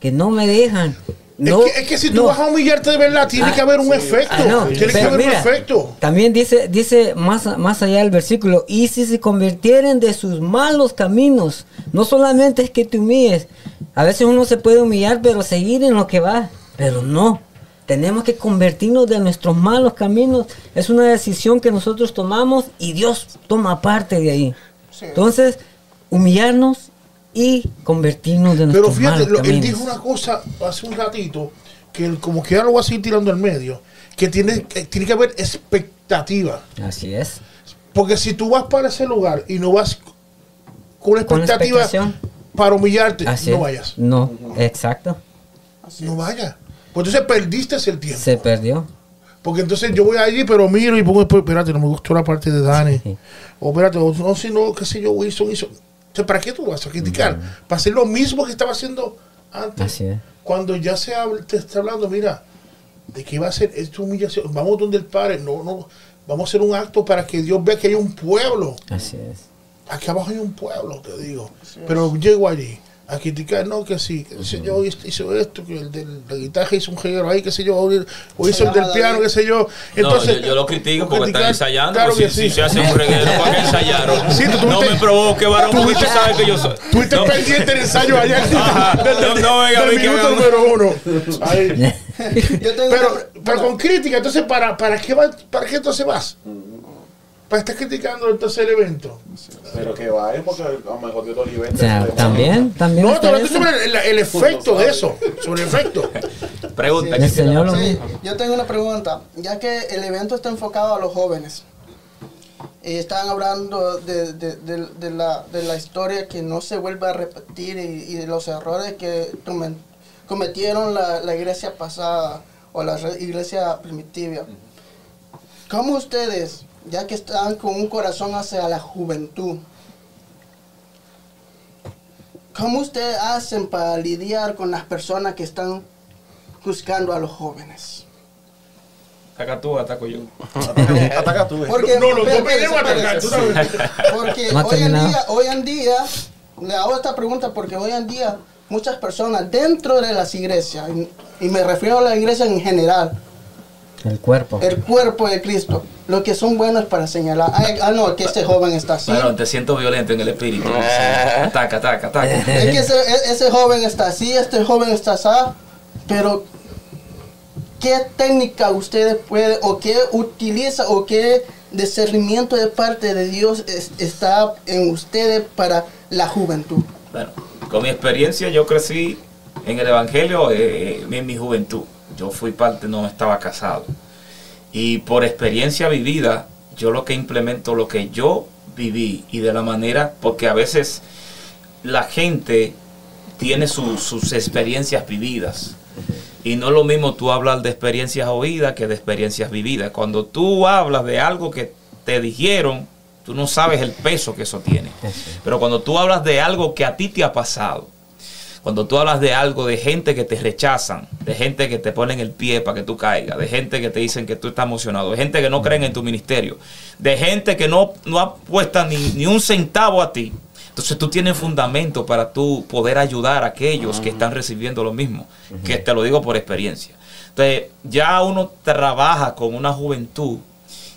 que no me dejan. No, es, que, si tú vas a humillarte de verdad, tiene que haber un ah, efecto. Ah, tiene que haber un efecto. También dice, dice más, más allá del versículo, y si se convirtieren de sus malos caminos, no solamente es que te humilles, a veces uno se puede humillar, pero seguir en lo que va, pero no. Tenemos que convertirnos de nuestros malos caminos. Es una decisión que nosotros tomamos y Dios toma parte de ahí. Entonces, humillarnos y convertirnos de Pero fíjate, él dijo una cosa hace un ratito, que como que ya lo voy a seguir tirando al medio, que tiene, que tiene que haber expectativa. Así es. Porque si tú vas para ese lugar y no vas con expectativa para humillarte, no vayas. No, exacto. no vayas. Pues entonces perdiste el tiempo. Se perdió. Porque entonces yo voy allí, pero miro y pongo después, espérate, no me gustó la parte de Dani. O espérate, no, si no, qué sé yo, Wilson hizo. ¿Para qué tú vas a criticar? Para hacer lo mismo que estaba haciendo antes. Cuando ya se te está hablando, mira, de qué va a ser esta humillación. Vamos donde el Padre, no, no, vamos a hacer un acto para que Dios vea que hay un pueblo. Así es. Aquí abajo hay un pueblo, te digo. Pero llego allí a criticar, no, que sí, que sé yo, hizo esto, que el de la guitarra hizo un género ahí, qué sé yo, o hizo el del piano, qué sé yo. Entonces, yo, lo critico porque están ensayando, claro si, sí. si, se hace un reguero, ¿para qué ensayaron? no me provoque, varón, porque usted sabe que yo soy. Tuviste no. pendiente el ensayo allá del, no, venga, del minuto número uno. pero, pero con crítica, entonces, ¿para, para, qué, va, ¿para qué entonces vas? Para estar criticando el evento. Pero que vaya porque a lo mejor Dios lo O sea, también, también. No, te hablando sobre el, efecto de eso, sobre el efecto. Pregunta. yo tengo una pregunta, ya que el evento está enfocado a los jóvenes. Y están hablando de, de, de, la, de la historia que no se vuelva a repetir y, de los errores que cometieron la, la iglesia pasada o la iglesia primitiva. ¿Cómo ustedes ya que están con un corazón hacia la juventud. ¿Cómo ustedes hacen para lidiar con las personas que están juzgando a los jóvenes? Ataca tú, ataco yo. Ataca tú. Porque, no, no, no Porque hoy en día, hoy en día, le hago esta pregunta porque hoy en día muchas personas dentro de las iglesias, y me refiero a la iglesia en general, el cuerpo. El cuerpo de Cristo. Lo que son buenos para señalar. ah, no, que este joven está así. Bueno, te siento violento en el espíritu. ataca, ataca, ataca. Es que ese, ese, joven está así, este joven está así. Pero, ¿qué técnica ustedes pueden, o qué utiliza, o qué discernimiento de parte de Dios está en ustedes para la juventud? Bueno, con mi experiencia, yo crecí en el Evangelio eh, en mi juventud yo fui parte, no estaba casado. Y por experiencia vivida, yo lo que implemento, lo que yo viví y de la manera, porque a veces la gente tiene sus experiencias vividas. Y no es lo mismo tú hablar de experiencias oídas que de experiencias vividas. Cuando tú hablas de algo que te dijeron, tú no sabes el peso que eso tiene. Pero cuando tú hablas de algo que a ti te ha pasado, cuando tú hablas de algo, de gente que te rechazan, de gente que te ponen el pie para que tú caigas, de gente que te dicen que tú estás emocionado, de gente que no creen en tu ministerio, de gente que no, no apuesta ni, ni un centavo a ti, entonces tú tienes fundamento para tú poder ayudar a aquellos que están recibiendo lo mismo, que te lo digo por experiencia. Entonces, ya uno trabaja con una juventud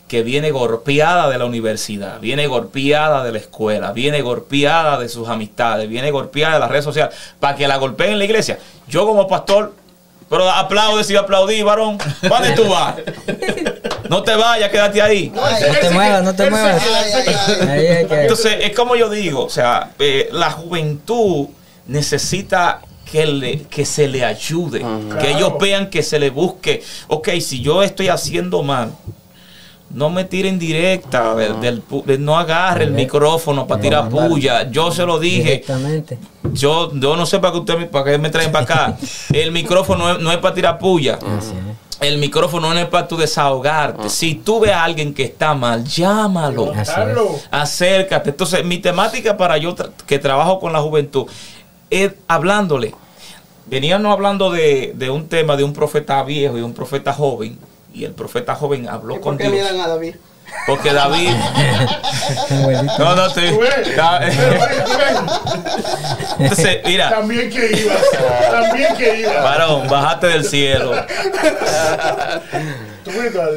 que viene golpeada de la universidad, viene golpeada de la escuela, viene golpeada de sus amistades, viene golpeada de las redes sociales, para que la golpeen en la iglesia. Yo como pastor, pero aplaude si aplaudí, varón. ¿Dónde tú vas? No te vayas, quédate ahí. No te muevas, no te muevas. Entonces, es como yo digo, o sea, eh, la juventud necesita que, le, que se le ayude, que ellos vean que se le busque. Ok, si yo estoy haciendo mal, no me tiren directa, del, no agarre el micrófono para tirar puya. Yo se lo dije. Yo, yo no sé para que usted para me traen para acá. El micrófono no es, para tirar puya. El micrófono no es para tu desahogarte. Ah. Si tú ves a alguien que está mal, llámalo. Acércate. Entonces, mi temática para yo que trabajo con la juventud es hablándole. Veníamos hablando de, de un tema de un profeta viejo y un profeta joven y el profeta joven habló con Dios. miran a David? Porque David. no, no, estoy. Entonces, mira. También que iba. También que iba. Varón, bájate del cielo.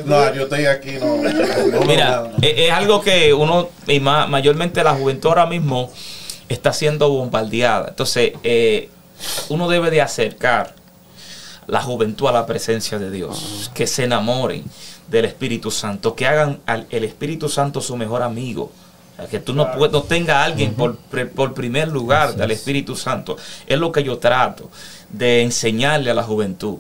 No, yo estoy aquí, no. mira, es, algo que uno, y mayormente la juventud ahora mismo, está siendo bombardeada. Entonces, eh, uno debe de acercar la juventud a la presencia de Dios, que se enamoren del Espíritu Santo, que hagan al el Espíritu Santo su mejor amigo. Que tú no, no tengas a alguien por, por, primer lugar del Espíritu Santo. Es lo que yo trato de enseñarle a la juventud.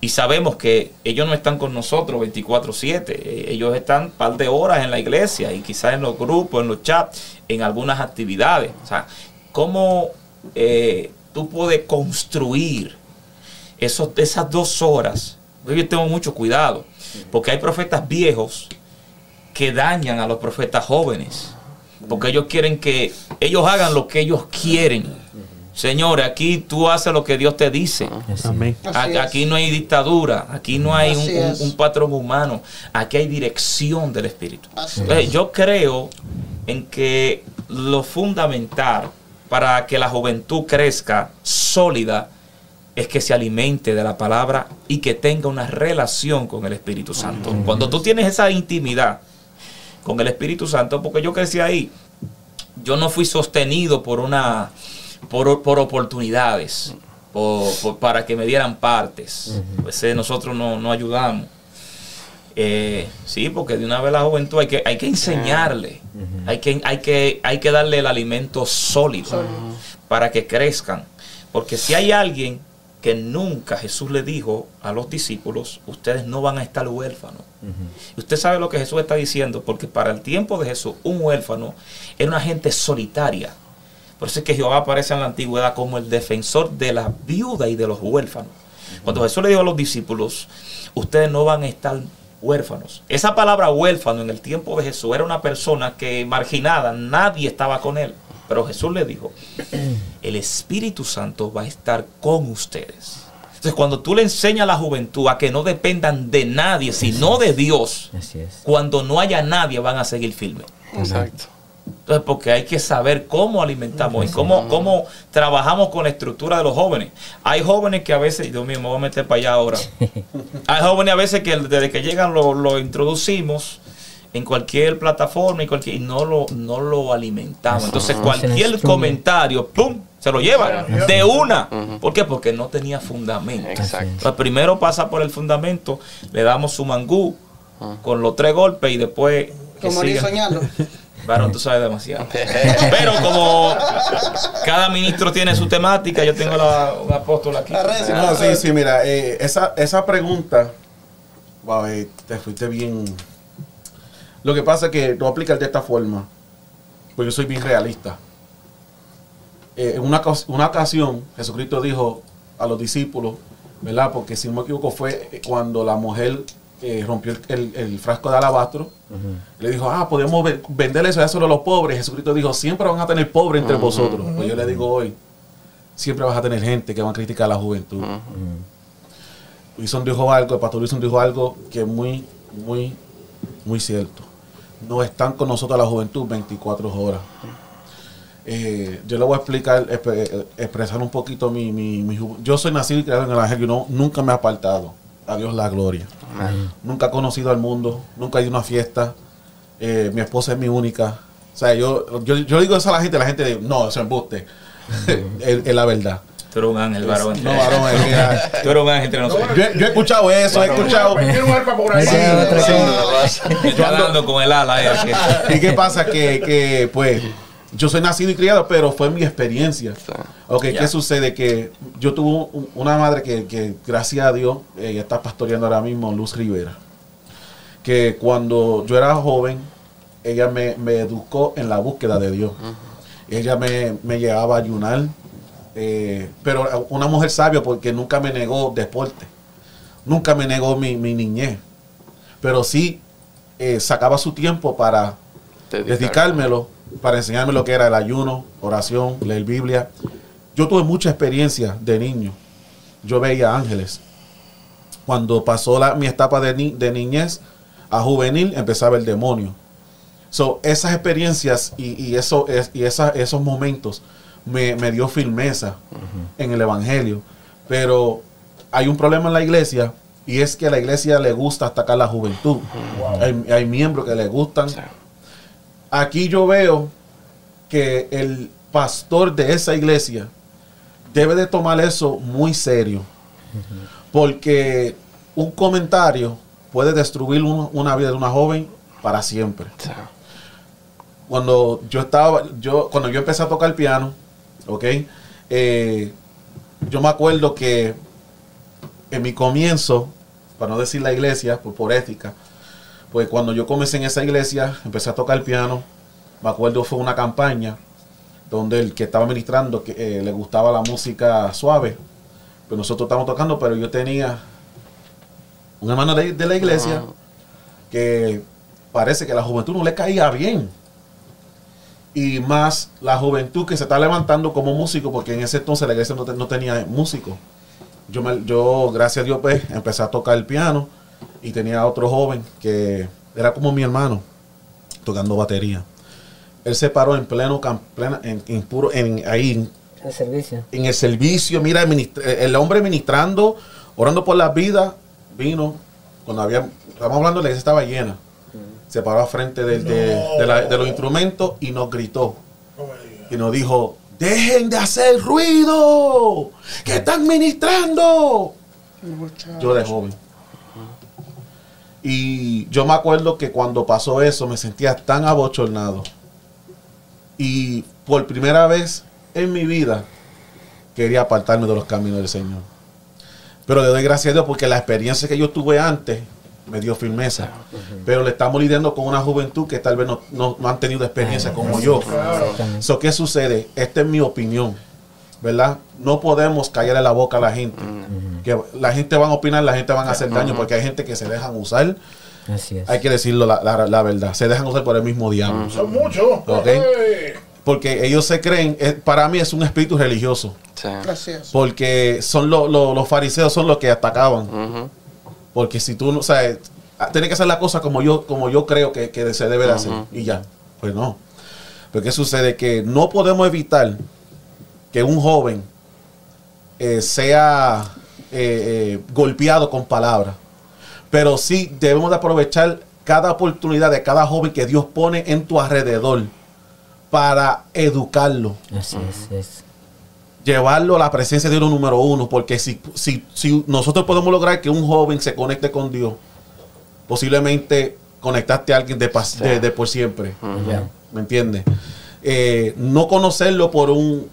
Y sabemos que ellos no están con nosotros 24/7. Eh, ellos están un par de horas en la iglesia y quizás en los grupos, en los chats, en algunas actividades. O sea, ¿cómo eh, tú puedes construir esas dos horas, yo tengo mucho cuidado, porque hay profetas viejos que dañan a los profetas jóvenes, porque ellos quieren que ellos hagan lo que ellos quieren. Señores, aquí tú haces lo que Dios te dice. Aquí no hay dictadura, aquí no hay un, patrón humano, aquí hay dirección del Espíritu. yo creo en que lo fundamental para que la juventud crezca sólida es que se alimente de la palabra y que tenga una relación con el Espíritu Santo. Cuando tú tienes esa intimidad con el Espíritu Santo, porque yo crecí ahí, yo no fui sostenido por una por, oportunidades, para que me dieran partes. Pues eh, nosotros no, ayudamos. Eh, sí, porque de una vez la juventud hay que, hay que enseñarle, hay, que, hay, que, hay que darle el alimento sólido para que crezcan. Porque si hay alguien que nunca Jesús le dijo a los discípulos, ustedes no van a estar huérfanos. Usted sabe lo que Jesús está diciendo, porque para el tiempo de Jesús, un huérfano era una gente solitaria. Por eso es que Jehová aparece en la antigüedad como el defensor de la viuda y de los huérfanos. Cuando Jesús le dijo a los discípulos, ustedes no van a estar huérfanos. Esa palabra huérfano en el tiempo de Jesús era una persona que marginada, nadie estaba con él. Pero Jesús le dijo, el Espíritu Santo va a estar con ustedes. Entonces, cuando tú le enseñas a la juventud a que no dependan de nadie, sino de Dios, cuando no haya nadie van a seguir firmes. Exacto. Entonces, porque hay que saber cómo alimentamos y cómo, cómo trabajamos con la estructura de los jóvenes. Hay jóvenes que a veces, Dios mío, me voy a meter para allá ahora. Hay jóvenes a veces que desde que llegan lo, lo introducimos en cualquier plataforma y, cualquier, no, lo, no lo alimentamos. Entonces cualquier comentario, ¡pum! Se lo lleva de una. ¿Por qué? Porque no tenía fundamento. Exacto. primero pasa por el fundamento, le damos su mangú con los tres golpes y después... Como ni soñando. Bueno, tú sabes demasiado. Pero como cada ministro tiene su temática, yo tengo la, un apóstol aquí. No, sí, sí, mira, eh, esa, esa pregunta, wow, eh, te fuiste bien lo que pasa es que no aplicar de esta forma, pues yo soy bien realista. Eh, en una, una ocasión, Jesucristo dijo a los discípulos, ¿verdad? Porque si no me equivoco fue cuando la mujer eh, rompió el, frasco de alabastro. Le dijo, ah, podemos vender eso ya solo a los pobres. Jesucristo dijo, siempre van a tener pobres entre vosotros. Pues yo le digo hoy, siempre vas a tener gente que va a criticar a la juventud. Wilson dijo algo, el pastor Wilson dijo algo que es muy, muy, muy cierto no están con nosotros la juventud 24 horas. Eh, yo le voy a explicar, expresar un poquito mi, mi, Yo soy nacido y criado en el Evangelio, no, nunca me he apartado. a Dios la gloria. Nunca he conocido al mundo, nunca he ido a una fiesta. Eh, mi esposa es mi única. O sea, yo, yo, yo digo eso a la gente, la gente dice, no, eso es embuste. es, es la verdad. Tú eres un ángel, varón. No, varón, es que- Tú eres un ángel entre nosotros. yo, yo he escuchado eso, he escuchado. Tiene un arpa por ahí. Sí, otra Sí. cosa. Está dando con el ala. eh, que- ¿Y qué pasa? Que, que, pues, yo soy nacido y criado, pero fue mi experiencia. Ok, Ya. ¿qué sucede? Que yo tuve un- una madre que, que, gracias a Dios, ella está pastoreando ahora mismo, Luz Rivera. Que cuando yo era joven, ella me, me educó en la búsqueda de Dios. Ella me, me llevaba a ayunar, eh, pero una mujer sabia porque nunca me negó deporte. Nunca me negó mi, mi niñez. Pero sí eh, sacaba su tiempo para Dedicar. dedicármelo para enseñarme lo que era el ayuno, oración, leer Biblia. Yo tuve mucha experiencia de niño. Yo veía ángeles. Cuando pasó la- mi etapa de, ni- de niñez a juvenil, empezaba el demonio. So, esas experiencias y, y eso, es- y esa- esos momentos me, me dio firmeza en el Evangelio. Pero hay un problema en la iglesia y es que a la iglesia le gusta atacar la juventud. Hay, hay miembros que le gustan aquí yo veo que el pastor de esa iglesia debe de tomar eso muy serio. Porque un comentario puede destruir un- una vida de una joven para siempre. Cuando yo estaba, yo, cuando yo empecé a tocar piano, ¿ok? Eh, yo me acuerdo que en mi comienzo, para no decir la iglesia, por, por ética, pues cuando yo comencé en esa iglesia, empecé a tocar piano. Me acuerdo fue una campaña donde el que estaba ministrando que eh, le gustaba la música suave. Pues nosotros estábamos tocando, pero yo tenía un hermano de, de la iglesia que parece que la juventud no le caía bien. Y más la juventud que se está levantando como músico, porque en ese entonces la iglesia no, te- no tenía músico. Yo, me- yo, gracias a Dios, pues, empecé a tocar el piano y tenía otro joven que era como mi hermano, tocando batería. Él se paró en pleno, plena- en, en puro, en, ahí, en- El servicio. en el servicio, mira, el hombre ministrando, orando por la vida, vino, cuando había, estamos hablando, la iglesia estaba llena, se paró frente del- de los instrumentos y nos gritó, y nos dijo, dejen de hacer ruido, que están ministrando. Yo de joven. Y yo me acuerdo que cuando pasó eso me sentía tan abochornado. Y por primera vez en mi vida quería apartarme de los caminos del Señor. Pero le doy gracias a Dios porque la experiencia que yo tuve antes me dio firmeza. Pero le estamos lidiando con una juventud que tal vez no, no- no han tenido experiencia como yo. So, ¿Qué sucede? Esta es mi opinión, ¿verdad? No podemos callarle la boca a la gente. Que la gente va a opinar, la gente va a hacer daño porque hay gente que se dejan usar. Así es. Hay que decirlo la, la- la verdad. Se dejan usar por el mismo diablo. Son muchos. Ok. Ey. Porque ellos se creen, eh, para mí es un espíritu religioso. Sí. Gracias. Porque son lo- lo- los fariseos son los que atacaban. Porque si tú no, o sea, ah, tiene que hacer la cosa como yo, como yo creo que, que se debe de hacer. Y ya. Pues no. Pero ¿qué sucede? Que no podemos evitar que un joven eh, sea eh, eh, golpeado con palabras. Pero sí debemos de aprovechar cada oportunidad de cada joven que Dios pone en tu alrededor para educarlo Así es, es. Llevarlo a la presencia de Dios número uno, porque si, si, si nosotros podemos lograr que un joven se conecte con Dios, posiblemente conectaste a alguien de, pas- de, de por siempre. ¿me entiendes? Eh, no conocerlo por un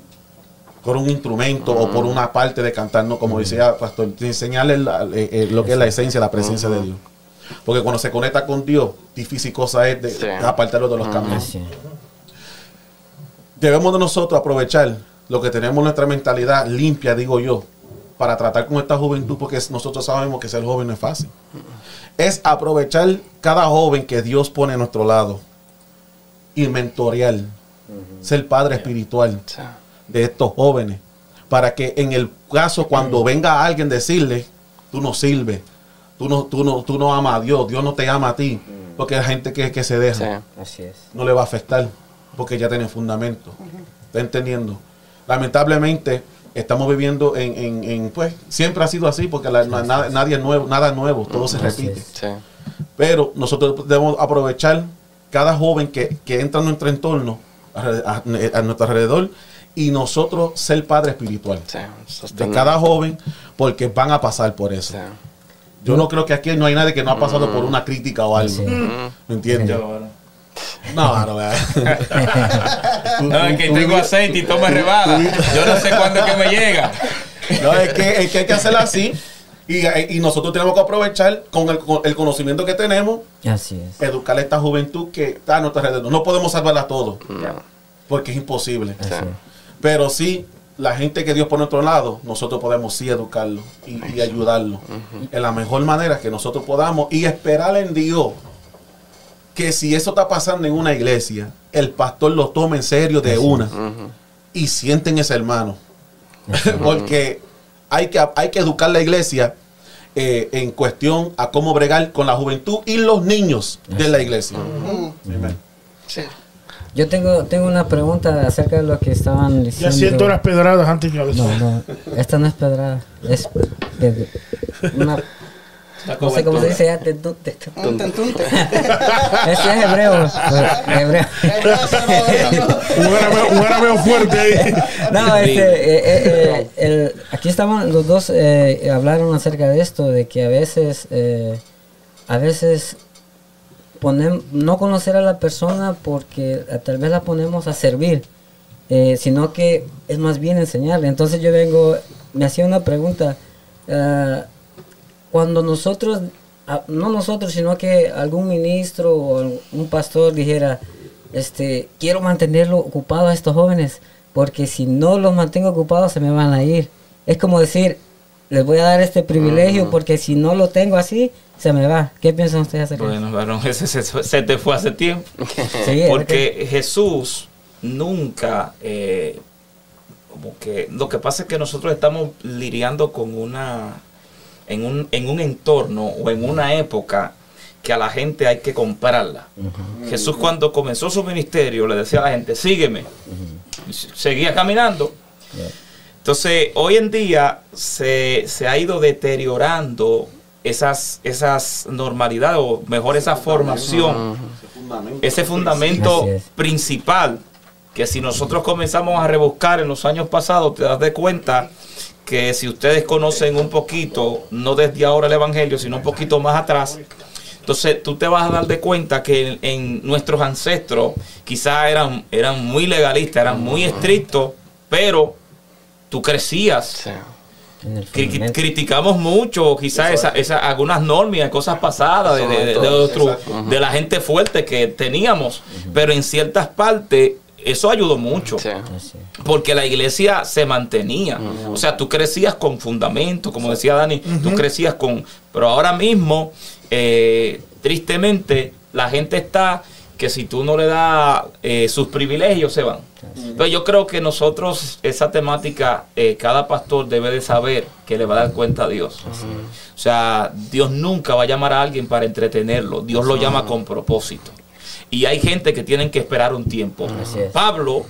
por un instrumento o por una parte de cantar, no, como decía Pastor, enseñarle la- eh, eh, lo que es la esencia, la presencia de Dios. Porque cuando se conecta con Dios, difícil cosa es de, Sí. apartarlo de los caminos. Debemos de nosotros aprovechar lo que tenemos en nuestra mentalidad limpia, digo yo, para tratar con esta juventud, porque nosotros sabemos que ser joven no es fácil. Es aprovechar cada joven que Dios pone a nuestro lado y mentorear, ser padre espiritual de estos jóvenes, para que en el caso cuando venga alguien decirle, tú no sirves, tú no, tú no, tú no amas a Dios, Dios no te ama a ti, porque hay gente que, que se deja Sí. Así es. no le va a afectar porque ya tiene fundamento. ¿Está entendiendo? Lamentablemente, estamos viviendo en, en- en, pues, siempre ha sido así, porque la- na- nadie es nuevo, nada nuevo, todo se repite. Sí. Pero nosotros debemos aprovechar cada joven que, que entra en nuestro entorno, a, a- a nuestro alrededor, y nosotros ser padre espiritual Sí. de cada joven, porque van a pasar por eso. Sí. Yo no creo que aquí no hay nadie que no ha pasado por una crítica o algo. Sí. ¿Me entiendes? No, no, No, es que tengo aceite y toma rebada. Yo no sé cuándo es que me llega. No, es que, es que hay que hacerlo así. Y, y nosotros tenemos que aprovechar con el, con el conocimiento que tenemos, Así es. educar a esta juventud que está a nuestro alrededor. No podemos salvarla a todos, porque es imposible. Así. Pero sí, la gente que Dios pone a nuestro lado, nosotros podemos sí educarlo y, y ayudarlo en la mejor manera que nosotros podamos y esperar en Dios que si eso está pasando en una iglesia, el pastor lo tome en serio de una y sienten ese hermano. Porque hay que, hay que educar la iglesia eh, en cuestión a cómo bregar con la juventud y los niños de la iglesia. Sí. Yo tengo, tengo una pregunta acerca de lo que estaban diciendo. Ya siento las pedradas antes que No, no, esta no es pedrada, es ped- una, no sé cómo se dice ya, te- te- te- Tunte, tunte. Ese es hebreo, hebreo. Un arameo fuerte ahí. No, este, eh, eh, eh, el- aquí estaban los dos eh, hablaron acerca de esto, de que a veces, eh, a veces ponem- no conocer a la persona porque tal vez la ponemos a servir, eh, sino que es más bien enseñarle. Entonces yo vengo, me hacía una pregunta, ah, cuando nosotros, no nosotros, sino que algún ministro o un pastor dijera, este, quiero mantenerlo ocupado a estos jóvenes, porque si no los mantengo ocupados se me van a ir. Es como decir, les voy a dar este privilegio porque si no lo tengo así, se me va. ¿Qué piensan ustedes acerca? Bueno, varón, ese se, se te fue hace tiempo. Sí, Porque Jesús nunca, eh, como que, lo que pasa es que nosotros estamos lidiando con una, en un, en un entorno o en una época que a la gente hay que comprarla. Jesús cuando comenzó su ministerio le decía a la gente, sígueme. Seguía caminando. Entonces, hoy en día se, se ha ido deteriorando esas, esas normalidades, o mejor esa formación ese fundamento es. principal que si nosotros comenzamos a rebuscar en los años pasados, te das de cuenta que si ustedes conocen un poquito, no desde ahora el Evangelio, sino un poquito más atrás, entonces tú te vas a dar de cuenta que en, en nuestros ancestros quizás eran, eran muy legalistas, eran muy estrictos, pero tú crecías. Sí. Cri- criticamos mucho quizás esa, esa- algunas normas, cosas pasadas de, de- de- de otro- de la gente fuerte que teníamos, pero en ciertas partes eso ayudó mucho. Sí. Porque la iglesia se mantenía. O sea, tú crecías con fundamento, como decía Dani, tú crecías con... Pero ahora mismo, eh, tristemente, la gente está que si tú no le das eh, sus privilegios, se van. Pero yo creo que nosotros, esa temática, eh, cada pastor debe de saber que le va a dar cuenta a Dios. O sea, Dios nunca va a llamar a alguien para entretenerlo. Dios lo llama con propósito. Y hay gente que tienen que esperar un tiempo. Así es. Pablo,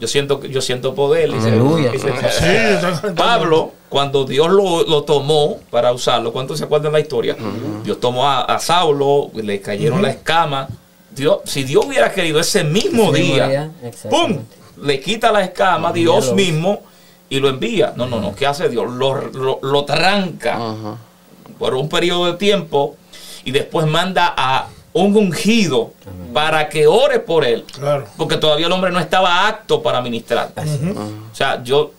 yo siento, yo siento poder. dice- Aleluya. dice- Sí, está cantando. Pablo, cuando Dios lo, lo tomó para usarlo, ¿cuántos se acuerdan de la historia? Dios tomó a, a Saulo, le cayeron las escamas. Dios, si Dios hubiera querido ese mismo Ese día, día, ¡pum! Le quita la escama, Dios mismo, y lo envía. No, no, no, ¿qué hace Dios? Lo, lo, lo tranca por un periodo de tiempo y después manda a un ungido para que ore por él. Claro. Porque todavía el hombre no estaba apto para ministrar. O sea, yo,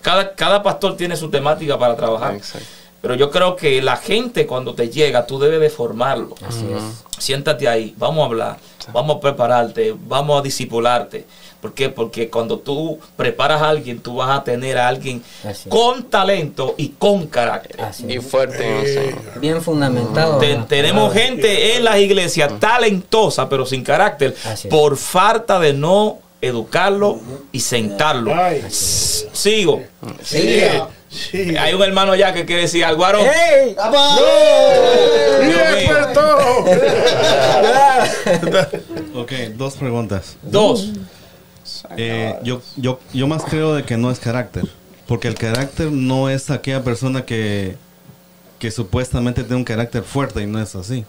cada, cada pastor tiene su temática para trabajar. Exacto. Pero yo creo que la gente cuando te llega, tú debes de formarlo. Así es. Siéntate ahí, vamos a hablar, vamos a prepararte, vamos a discipularte. ¿Por qué? Porque cuando tú preparas a alguien, tú vas a tener a alguien con talento y con carácter. Así Y fuerte en el Señor. Bien fundamentado. Tenemos gente en las iglesias talentosa, pero sin carácter, por falta de no educarlo y sentarlo. Sigo. Sí. Sí. Hay un hermano allá que quiere decir algo, Aaron. ¡Ey! Dios mío. experto! Ok, dos preguntas. Dos. Eh, yo, yo, yo más creo de que no es carácter. Porque el carácter no es aquella persona que, que supuestamente tiene un carácter fuerte y no es así.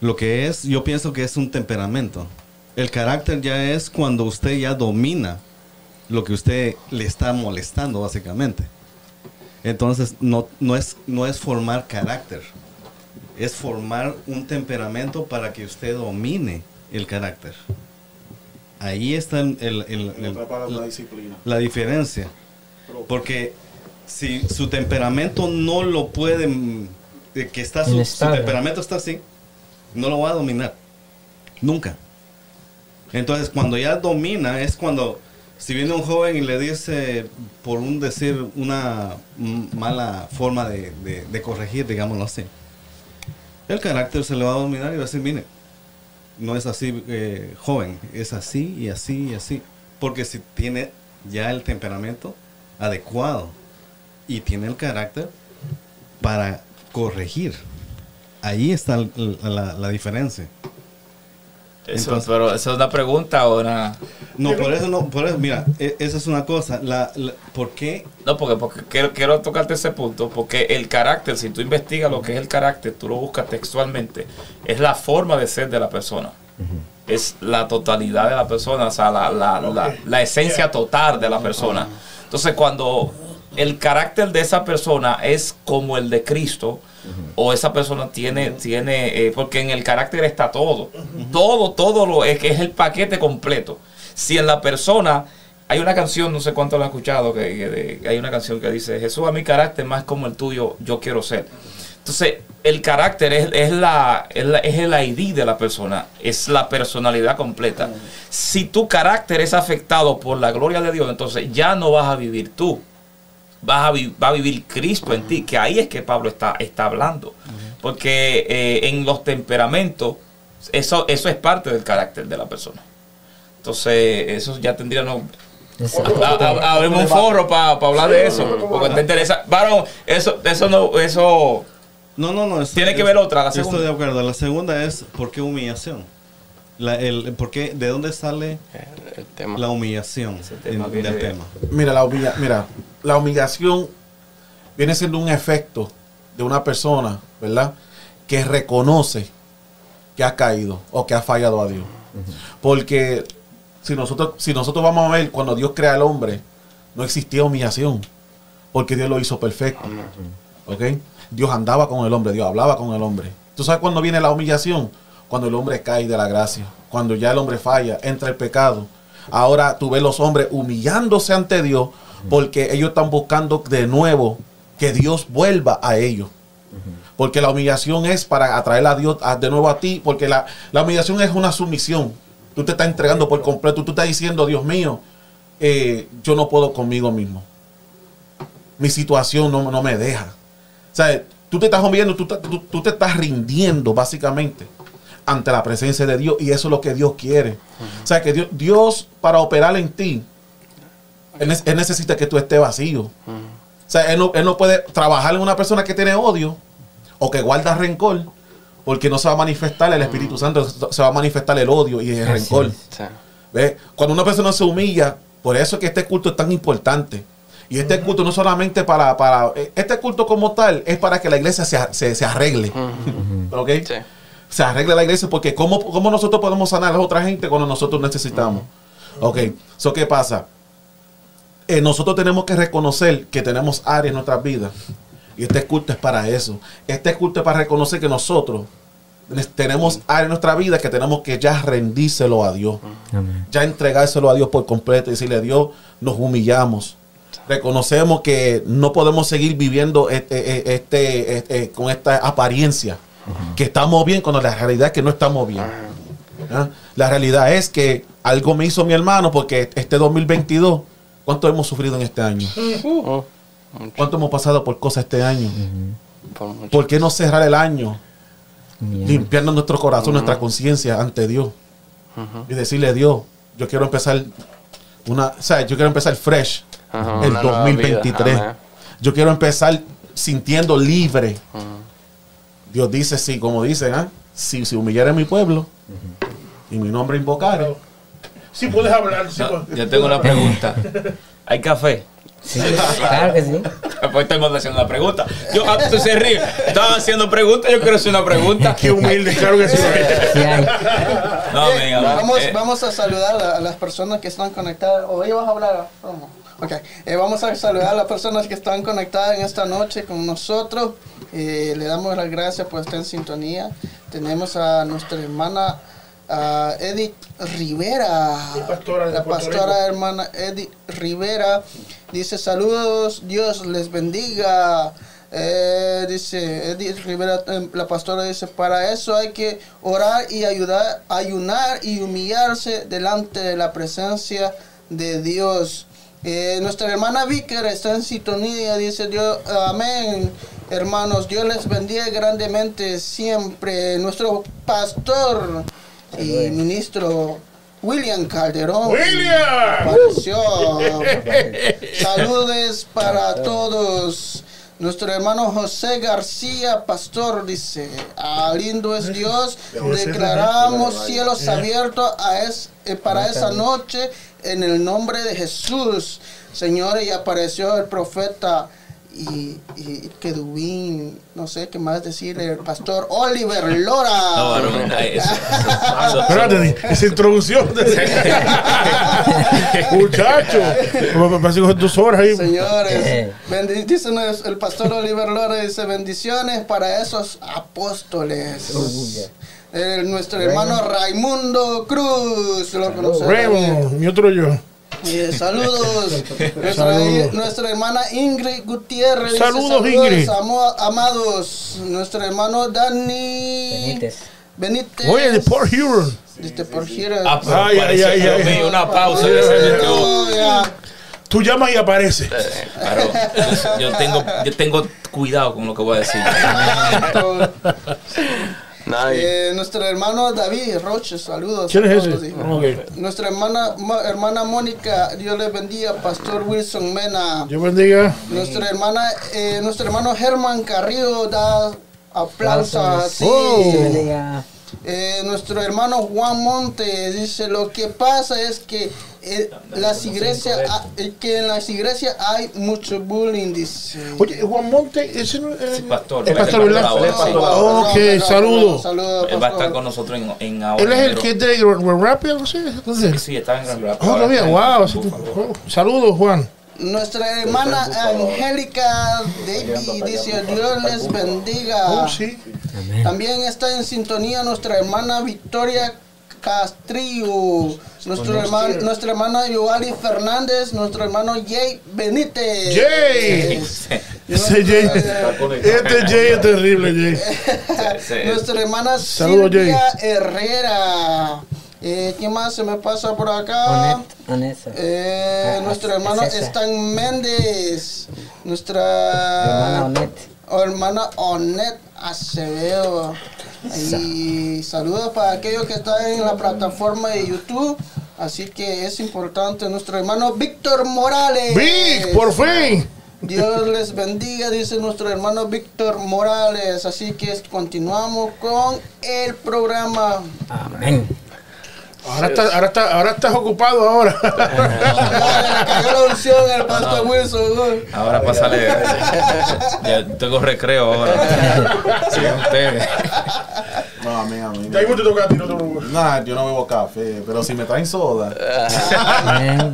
Lo que es, yo pienso que es un temperamento. El carácter ya es cuando usted ya domina lo que usted le está molestando, básicamente. Entonces, no, no, es, no es formar carácter, es formar un temperamento para que usted domine el carácter. Ahí está el, el- el- el- la disciplina. la diferencia. Porque si su temperamento no lo puede, mm, que está su, temperamento está así, no lo va a dominar. Nunca. Entonces, cuando ya domina, es cuando, si viene un joven y le dice, por un decir, una mala forma de, de- de corregir, digámoslo así, el carácter se le va a dominar y va a decir, mire, no es así eh, joven, es así y así y así. Porque si tiene ya el temperamento adecuado y tiene el carácter para corregir, ahí está el- la, la diferencia. Eso, Entonces- pero eso es una pregunta o una... No, por eso no, por eso, mira, e- esa es una cosa. La, la- ¿Por qué? No, porque, porque quiero, quiero tocarte ese punto, porque el carácter, si tú investigas lo que es el carácter, tú lo buscas textualmente, es la forma de ser de la persona. Es la totalidad de la persona, o sea, la, la, la, la esencia total de la persona. Entonces, cuando el carácter de esa persona es como el de Cristo, o esa persona tiene, tiene eh, porque en el carácter está todo, todo, todo lo es que es el paquete completo. Si en la persona hay una canción, no sé cuánto la han escuchado, que, que de- hay una canción que dice, Jesús a mi carácter más como el tuyo, yo quiero ser. Entonces, el carácter es, es la, es, la- es el ID de la persona, es la personalidad completa. Si tu carácter es afectado por la gloria de Dios, entonces ya no vas a vivir tú, vas a vi- va a vivir Cristo en ti, que ahí es que Pablo está, está hablando. Porque eh, en los temperamentos, eso, eso es parte del carácter de la persona. Entonces, eso ya tendría no, abrimos un foro para hablar de eso, porque te interesa. Varón, eso, eso no, eso No, no, no. es- Tiene que ver otra, la segunda. Estoy de acuerdo. La segunda es, ¿por qué humillación? La, el, ¿por qué, ¿De dónde sale El, el tema. la humillación tema en- del tema? Mira, la, humilla- mira, la humillación viene siendo un efecto de una persona, ¿verdad? Que reconoce que ha caído o que ha fallado a Dios. Porque si nosotros, si nosotros vamos a ver, cuando Dios crea al hombre, no existía humillación. Porque Dios lo hizo perfecto. ¿Ok? Dios andaba con el hombre, Dios hablaba con el hombre. ¿Tú sabes cuándo viene la humillación? Cuando el hombre cae de la gracia. Cuando ya el hombre falla, entra el pecado. Ahora tú ves los hombres humillándose ante Dios porque ellos están buscando de nuevo que Dios vuelva a ellos. Porque la humillación es para atraer a Dios de nuevo a ti. Porque la, la humillación es una sumisión. Tú te estás entregando por completo. Tú estás diciendo, Dios mío, eh, yo no puedo conmigo mismo. Mi situación no, no me deja. O sea, tú te estás humillando, tú, tú- tú te estás rindiendo básicamente ante la presencia de Dios. Y eso es lo que Dios quiere. O sea, que Dios, Dios para operar en ti, él, ne- él necesita que tú estés vacío. O sea, él no, él no puede trabajar en una persona que tiene odio o que guarda rencor, porque no se va a manifestar el Espíritu Santo, se va a manifestar el odio y el Así rencor. es. Sí. ¿Ve? Cuando una persona se humilla, por eso es que este culto es tan importante. Y este culto no solamente para, para este culto como tal, es para que la iglesia se, se, se arregle. ¿Ok? Sí. Se arregle la iglesia porque ¿cómo, cómo nosotros podemos sanar a la otra gente cuando nosotros necesitamos? Ok, so, ¿qué pasa? Eh, nosotros tenemos que reconocer que tenemos áreas en nuestras vidas. Y este culto es para eso. Este culto es para reconocer que nosotros tenemos áreas en nuestra vida que tenemos que ya rendírselo a Dios Amén. ya entregárselo a Dios por completo y decirle a Dios, nos humillamos. Reconocemos que no podemos seguir viviendo este, este, este, con esta apariencia, que estamos bien cuando la realidad es que no estamos bien. ¿Ah? La realidad es que algo me hizo mi hermano porque este 2022, ¿cuánto hemos sufrido en este año? Oh, ¿Cuánto hemos pasado por cosas este año? por mucho. ¿Por qué no cerrar el año limpiando nuestro corazón, nuestra conciencia ante Dios. Y decirle, Dios, yo quiero empezar una, o sea, yo quiero empezar fresh Ajá, el una nueva 2023. vida. Amén. Yo quiero empezar sintiendo libre. Dios dice, sí, como dice, ¿ah? si se humillare mi pueblo y mi nombre invocare. Si puedes hablar, sí No, puedes- yo tengo una pregunta. ¿Hay café? Sí, claro que sí. Pues estamos haciendo una pregunta. Yo, ah, tú se ríe. Estaban haciendo preguntas, yo quiero hacer una pregunta. Qué humilde, claro que sí. Sí hay. No, Eh, venga, vamos, eh, vamos a saludar a, las personas que están conectadas. ¿O ella vas a hablar? ¿Cómo? Ok. Eh, vamos a saludar a las personas que están conectadas en esta noche con nosotros. Eh, le damos las gracias por estar en sintonía. Tenemos a nuestra hermana a Edith Rivera. Pastora la pastora hermana Edith Rivera. Dice saludos, Dios les bendiga. Eh, dice Edith Rivera, eh, la pastora dice, para eso hay que orar y ayudar, ayunar y humillarse delante de la presencia de Dios. Eh, nuestra hermana Vicker está en sintonía, dice Dios, amén. Hermanos, Dios les bendiga grandemente siempre. Nuestro pastor y ministro William Calderón ¡William! apareció. Saludos para todos. Nuestro hermano José García, pastor, dice, ah, lindo es Dios, declaramos cielos abiertos a es, eh, para esa noche en el nombre de Jesús. Señores, y apareció el profeta y, y Kedubín, no sé qué más decirle, el pastor Oliver Lora. no, varón, ay, eso- Espérate, esa introducción. Muchacho. Me parece que son dos horas ahí. Señores, bendi- dice nos- el pastor Oliver Lora, dice bendiciones para esos apóstoles. Eh, nuestro hermano Raimundo Cruz, lo conocemos. Raymond, mi otro yo. Eh, saludos. Nuestra, Saludos. nuestra hermana Ingrid Gutiérrez. dice, Saludos, Ingrid. amo- amados. Nuestro hermano Dani Benítez. Benítez. Oye, de Port Huron. Dice, por here. Ah, Ay, ay, ay, una pausa. Oh. Tú llamas y aparece. Claro, yo, yo tengo, yo tengo cuidado con lo que voy a decir. Eh, nuestro hermano David Roche, saludos. ¿Quién a es ese? Nuestra hermana, hermana Mónica, Dios le bendiga, Pastor Wilson Mena. Dios bendiga. Nuestra hermana, eh, nuestro hermano Germán Carrillo da aplausos. sí. Oh. Eh, nuestro hermano Juan Monte dice lo que pasa es que eh, las iglesias, ah, eh, que en las iglesias hay mucho bullying, dice. Oye, Juan Monte, ese no es Sí, pastor. el pastor, es ¿verdad? pastor ahora, sí. Ok, saludos. saludos, Él va a estar con nosotros en, en ahora. Él es el que es de Grand Rapids, no sé. Sí, sí, está en Grand Rapids. Oh, todavía, está en wow. oh, Saludos, Juan. Nuestra hermana Angélica David dice Dios les bendiga. Oh, sí. También está en sintonía nuestra hermana Victoria Castrillo, nuestro hermano, nuestra hermana Yoali Fernández, nuestro hermano Jay Benítez. Jay. Ese Jay. Este Jay es terrible, Jay. Nuestra hermana Saludos, Silvia Herrera. Eh, ¿Quién más se me pasa por acá? Onet. Eh, Ah, nuestro es- hermano es. Stan Méndez. Nuestra Hermana Onet. hermana Onet Acevedo. Y saludos para aquellos que están en la plataforma de YouTube. Así que es importante nuestro hermano Víctor Morales. Vic, por fin. Dios les bendiga, dice nuestro hermano Víctor Morales. Así que continuamos con el programa. Amén. Ahora, está, ahora, está, ahora estás ocupado ahora. Cayó la unción al pastor Wilson. ¿no? Ahora pásale. ya tengo recreo ahora. Sí, ustedes. No, amén, amén. Ya mismo te toca a ti, no. Nah, yo no bebo café, pero si me traen soda.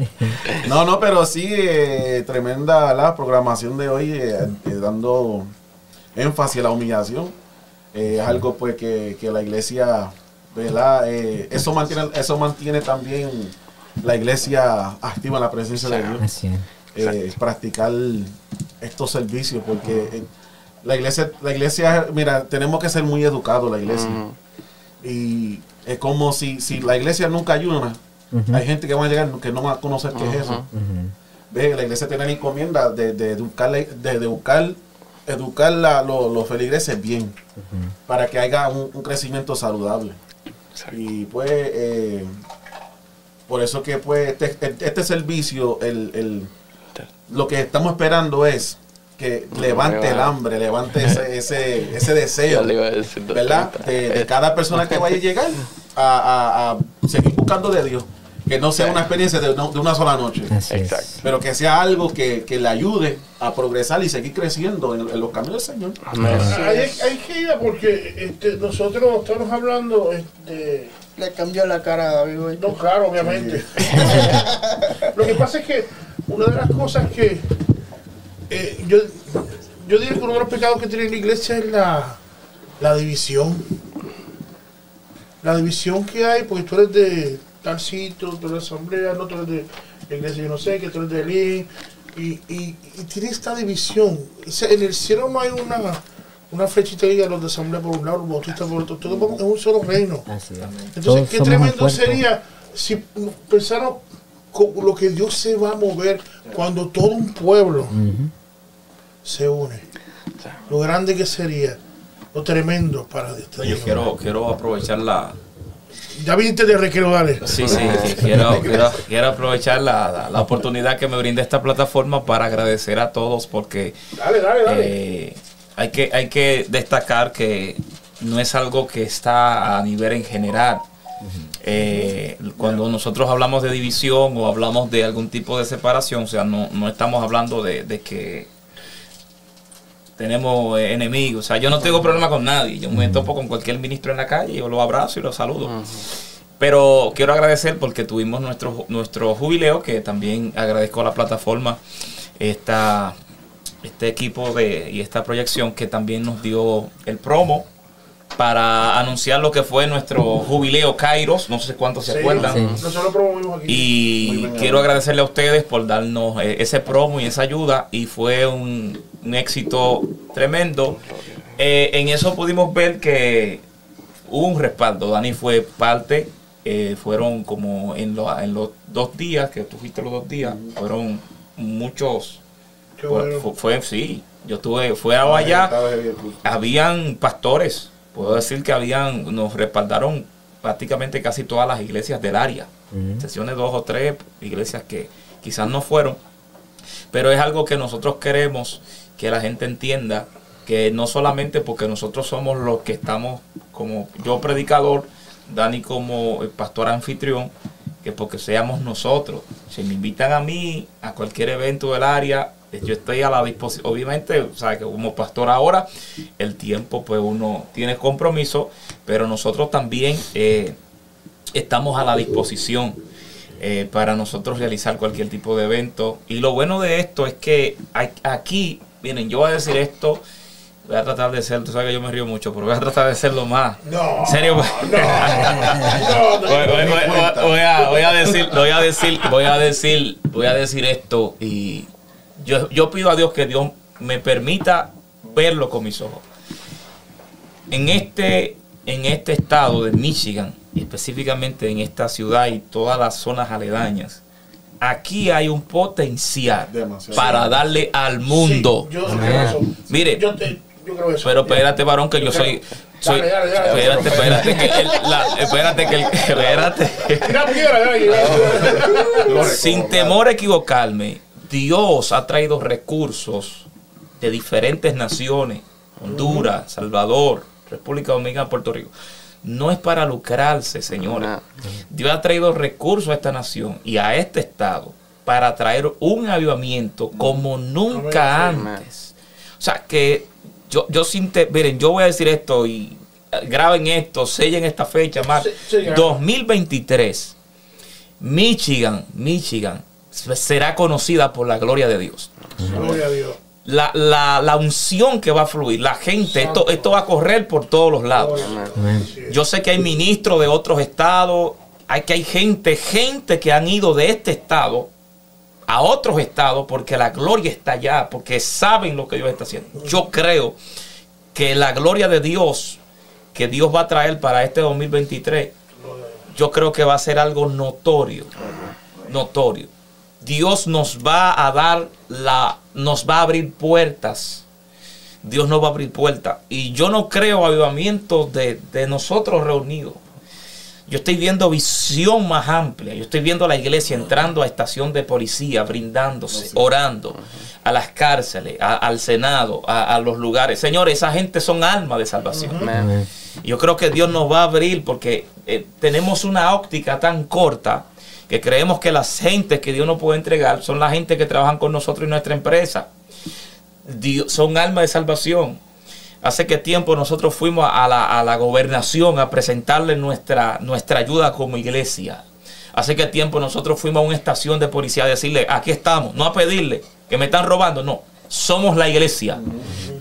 No, no, pero sí, eh, tremenda la programación de hoy, eh, eh, dando énfasis a la humillación. Eh, es algo pues que, que la iglesia, ¿verdad? Eh, eso, mantiene, eso mantiene también la iglesia activa en la presencia de Dios. Eh, practicar estos servicios porque eh, la iglesia la iglesia mira tenemos que ser muy educados la iglesia. Y es como si, si la iglesia nunca ayuda Ujú. hay gente que va a llegar que no va a conocer qué es eso. Ve la iglesia tiene la encomienda de, de educar de, educar educar la- lo- los feligreses bien para que haya un, un crecimiento saludable y pues eh, por eso que pues este, este servicio el, el- lo que estamos esperando es que levante el hambre, levante ese, ese, ese deseo, ¿verdad? De, de cada persona que vaya a llegar a, a- a seguir buscando de Dios. Que no sea una experiencia de, una sola noche. Exacto. Pero que sea algo que, que le ayude a progresar y seguir creciendo en, en los caminos del Señor. Amén. Hay, hay que ir a porque este, nosotros estamos hablando este, Le cambió la cara a David, güey. No, claro, obviamente. Lo que pasa es que una de las cosas que eh, yo, yo diría que uno de los pecados que tiene la iglesia es la, la división. La división que hay, porque tú eres de tal sitio, tú eres de asamblea, no, tú eres de la iglesia, yo no sé, que tú eres de Lin, y, y, y tiene esta división. O sea, en el cielo no hay una, una flechita que diga los de asamblea por un lado, los bautistas por otro, todos vamos en un solo reino. Entonces, Todos qué tremendo sería si pensaron con lo que Dios se va a mover cuando todo un pueblo se une. Lo grande que sería, lo tremendo para este Yo Dios. quiero, quiero aprovechar la, Ya viniste de requero, dale. Sí, sí, sí, quiero, quiero, quiero aprovechar la, la- la oportunidad que me brinda esta plataforma para agradecer a todos porque Dale, dale, dale. eh, hay, que, hay que destacar que no es algo que está a nivel en general. Eh, cuando nosotros hablamos de división o hablamos de algún tipo de separación, o sea, no, no estamos hablando de, de que tenemos eh, enemigos. O sea, yo no tengo problema con nadie. Yo me topo con cualquier ministro en la calle, yo lo abrazo y lo saludo. Pero quiero agradecer porque tuvimos nuestro, nuestro jubileo, que también agradezco a la plataforma, esta, este equipo de, y esta proyección que también nos dio el promo para anunciar lo que fue nuestro jubileo Kairos, no sé cuántos se acuerdan. Sí. Nosotros lo promovimos aquí. Y quiero agradecerle a ustedes por darnos eh, ese promo y esa ayuda y fue un, un éxito tremendo. Eh, en eso pudimos ver que hubo un respaldo. Dani fue parte, eh, fueron como en, lo- en los dos días, que tú fuiste los dos días, fueron muchos. Qué Fue, bueno. fue- fue- sí, yo estuve, fue allá el culto. habían pastores, puedo decir que habían, nos respaldaron prácticamente casi todas las iglesias del área, Ujú. sesiones dos o tres iglesias que quizás no fueron, pero es algo que nosotros queremos que la gente entienda que no solamente porque nosotros somos los que estamos como yo predicador, Dani como el pastor anfitrión, que porque seamos nosotros. Si me invitan a mí a cualquier evento del área, yo estoy a la disposición. Obviamente, o sea, que como pastor ahora, el tiempo, pues uno tiene compromiso, pero nosotros también eh, estamos a la disposición eh, para nosotros realizar cualquier tipo de evento. Y lo bueno de esto es que hay- aquí, miren, yo voy a decir esto, voy a tratar de ser, tú sabes que yo me río mucho, pero voy a tratar de serlo más. No. En serio, No, no, Voy, voy- voy- voy a, voy a decir, voy a decir, voy a decir, voy a decir esto y yo, yo pido a Dios que Dios me permita verlo con mis ojos. En este, en este estado de Michigan, y específicamente en esta ciudad y todas las zonas aledañas, aquí hay un potencial Demasiado. para darle al mundo. Sí, yo creo. Mire, yo, te- yo creo eso. pero espérate, varón, que yo soy. soy Dale, dale, dale. espérate, espérate, que el, la- espérate, que el, espérate. Sin temor a equivocarme, Dios ha traído recursos de diferentes naciones, Honduras, Salvador, República Dominicana, Puerto Rico. No es para lucrarse, señores. Dios ha traído recursos a esta nación y a este estado para traer un avivamiento como nunca antes. O sea que yo, yo sin te- miren, yo voy a decir esto y eh, graben esto, sellen esta fecha más. Sí, sí, graba. 2023, Michigan, Michigan será conocida por la gloria de Dios. Gloria a Dios. La, la, la unción que va a fluir, la gente, esto, esto va a correr por todos los lados. Yo sé que hay ministros de otros estados, hay que hay gente, gente que han ido de este estado a otros estados porque la gloria está allá, porque saben lo que Dios está haciendo. Yo creo que la gloria de Dios que Dios va a traer para este 2023, yo creo que va a ser algo notorio, notorio. Dios nos va a dar la, nos va a abrir puertas. Dios nos va a abrir puertas. Y yo no creo avivamientos de, de nosotros reunidos. Yo estoy viendo visión más amplia. Yo estoy viendo a la iglesia entrando a estación de policía, brindándose, orando, a las cárceles, a- al Senado, a, a los lugares. Señores, esa gente son almas de salvación. Yo creo que Dios nos va a abrir porque eh, tenemos una óptica tan corta que creemos que las gentes que Dios nos puede entregar son la gente que trabajan con nosotros y nuestra empresa. Dios, son almas de salvación. Hace que tiempo nosotros fuimos a la, a la gobernación a presentarle nuestra, nuestra ayuda como iglesia. Hace que tiempo nosotros fuimos a una estación de policía a decirle, aquí estamos, no a pedirle que me están robando, no. Somos la iglesia.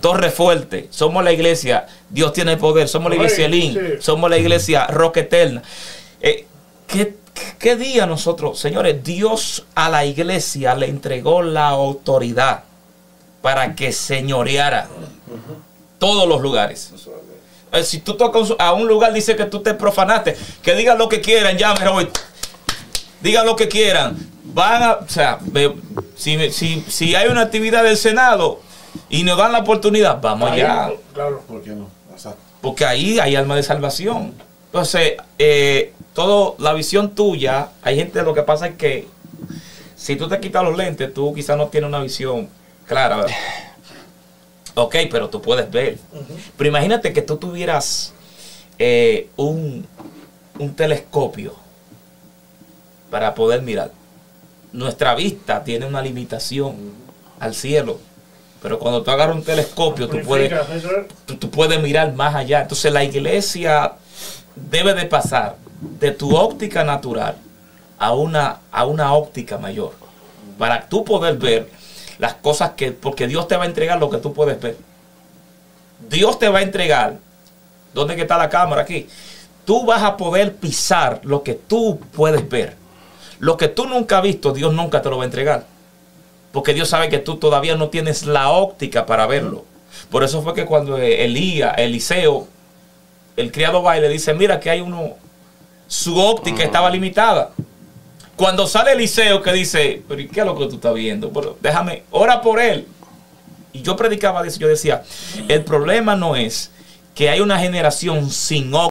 Torre Fuerte, somos la iglesia. Dios tiene poder, somos la iglesia Lin, somos la iglesia Roca Eterna. Eh, ¿qué, ¿Qué día nosotros, señores, Dios a la iglesia le entregó la autoridad para que señoreara todos los lugares? Eh, Si tú tocas a un lugar, dice que tú te profanaste. Que digan lo que quieran, ya, hoy. Digan lo que quieran. Van a, o sea, si, si, si hay una actividad del Senado y nos dan la oportunidad, vamos allá. Claro. ¿Por qué no? Exacto. Porque ahí hay alma de salvación. Entonces, eh, todo la visión tuya, hay gente, lo que pasa es que si tú te quitas los lentes, tú quizás no tienes una visión clara. ¿verdad? Ok, pero tú puedes ver. Pero imagínate que tú tuvieras eh, un, un telescopio para poder mirar. Nuestra vista tiene una limitación al cielo. Pero cuando tú agarras un telescopio, tú puedes, tú, tú puedes mirar más allá. Entonces la iglesia debe de pasar de tu óptica natural a una, a una óptica mayor. Para tú poder ver las cosas que, porque Dios te va a entregar lo que tú puedes ver. Dios te va a entregar, ¿dónde está la cámara aquí? Tú vas a poder pisar lo que tú puedes ver. Lo que tú nunca has visto, Dios nunca te lo va a entregar. Porque Dios sabe que tú todavía no tienes la óptica para verlo. Por eso fue que cuando Elías, Eliseo, el criado va y le dice, mira que hay uno, su óptica estaba limitada. Cuando sale Eliseo que dice, pero ¿y qué es lo que tú estás viendo? Pero déjame, ora por él. Y yo predicaba yo decía, el problema no es que hay una generación sin óptica.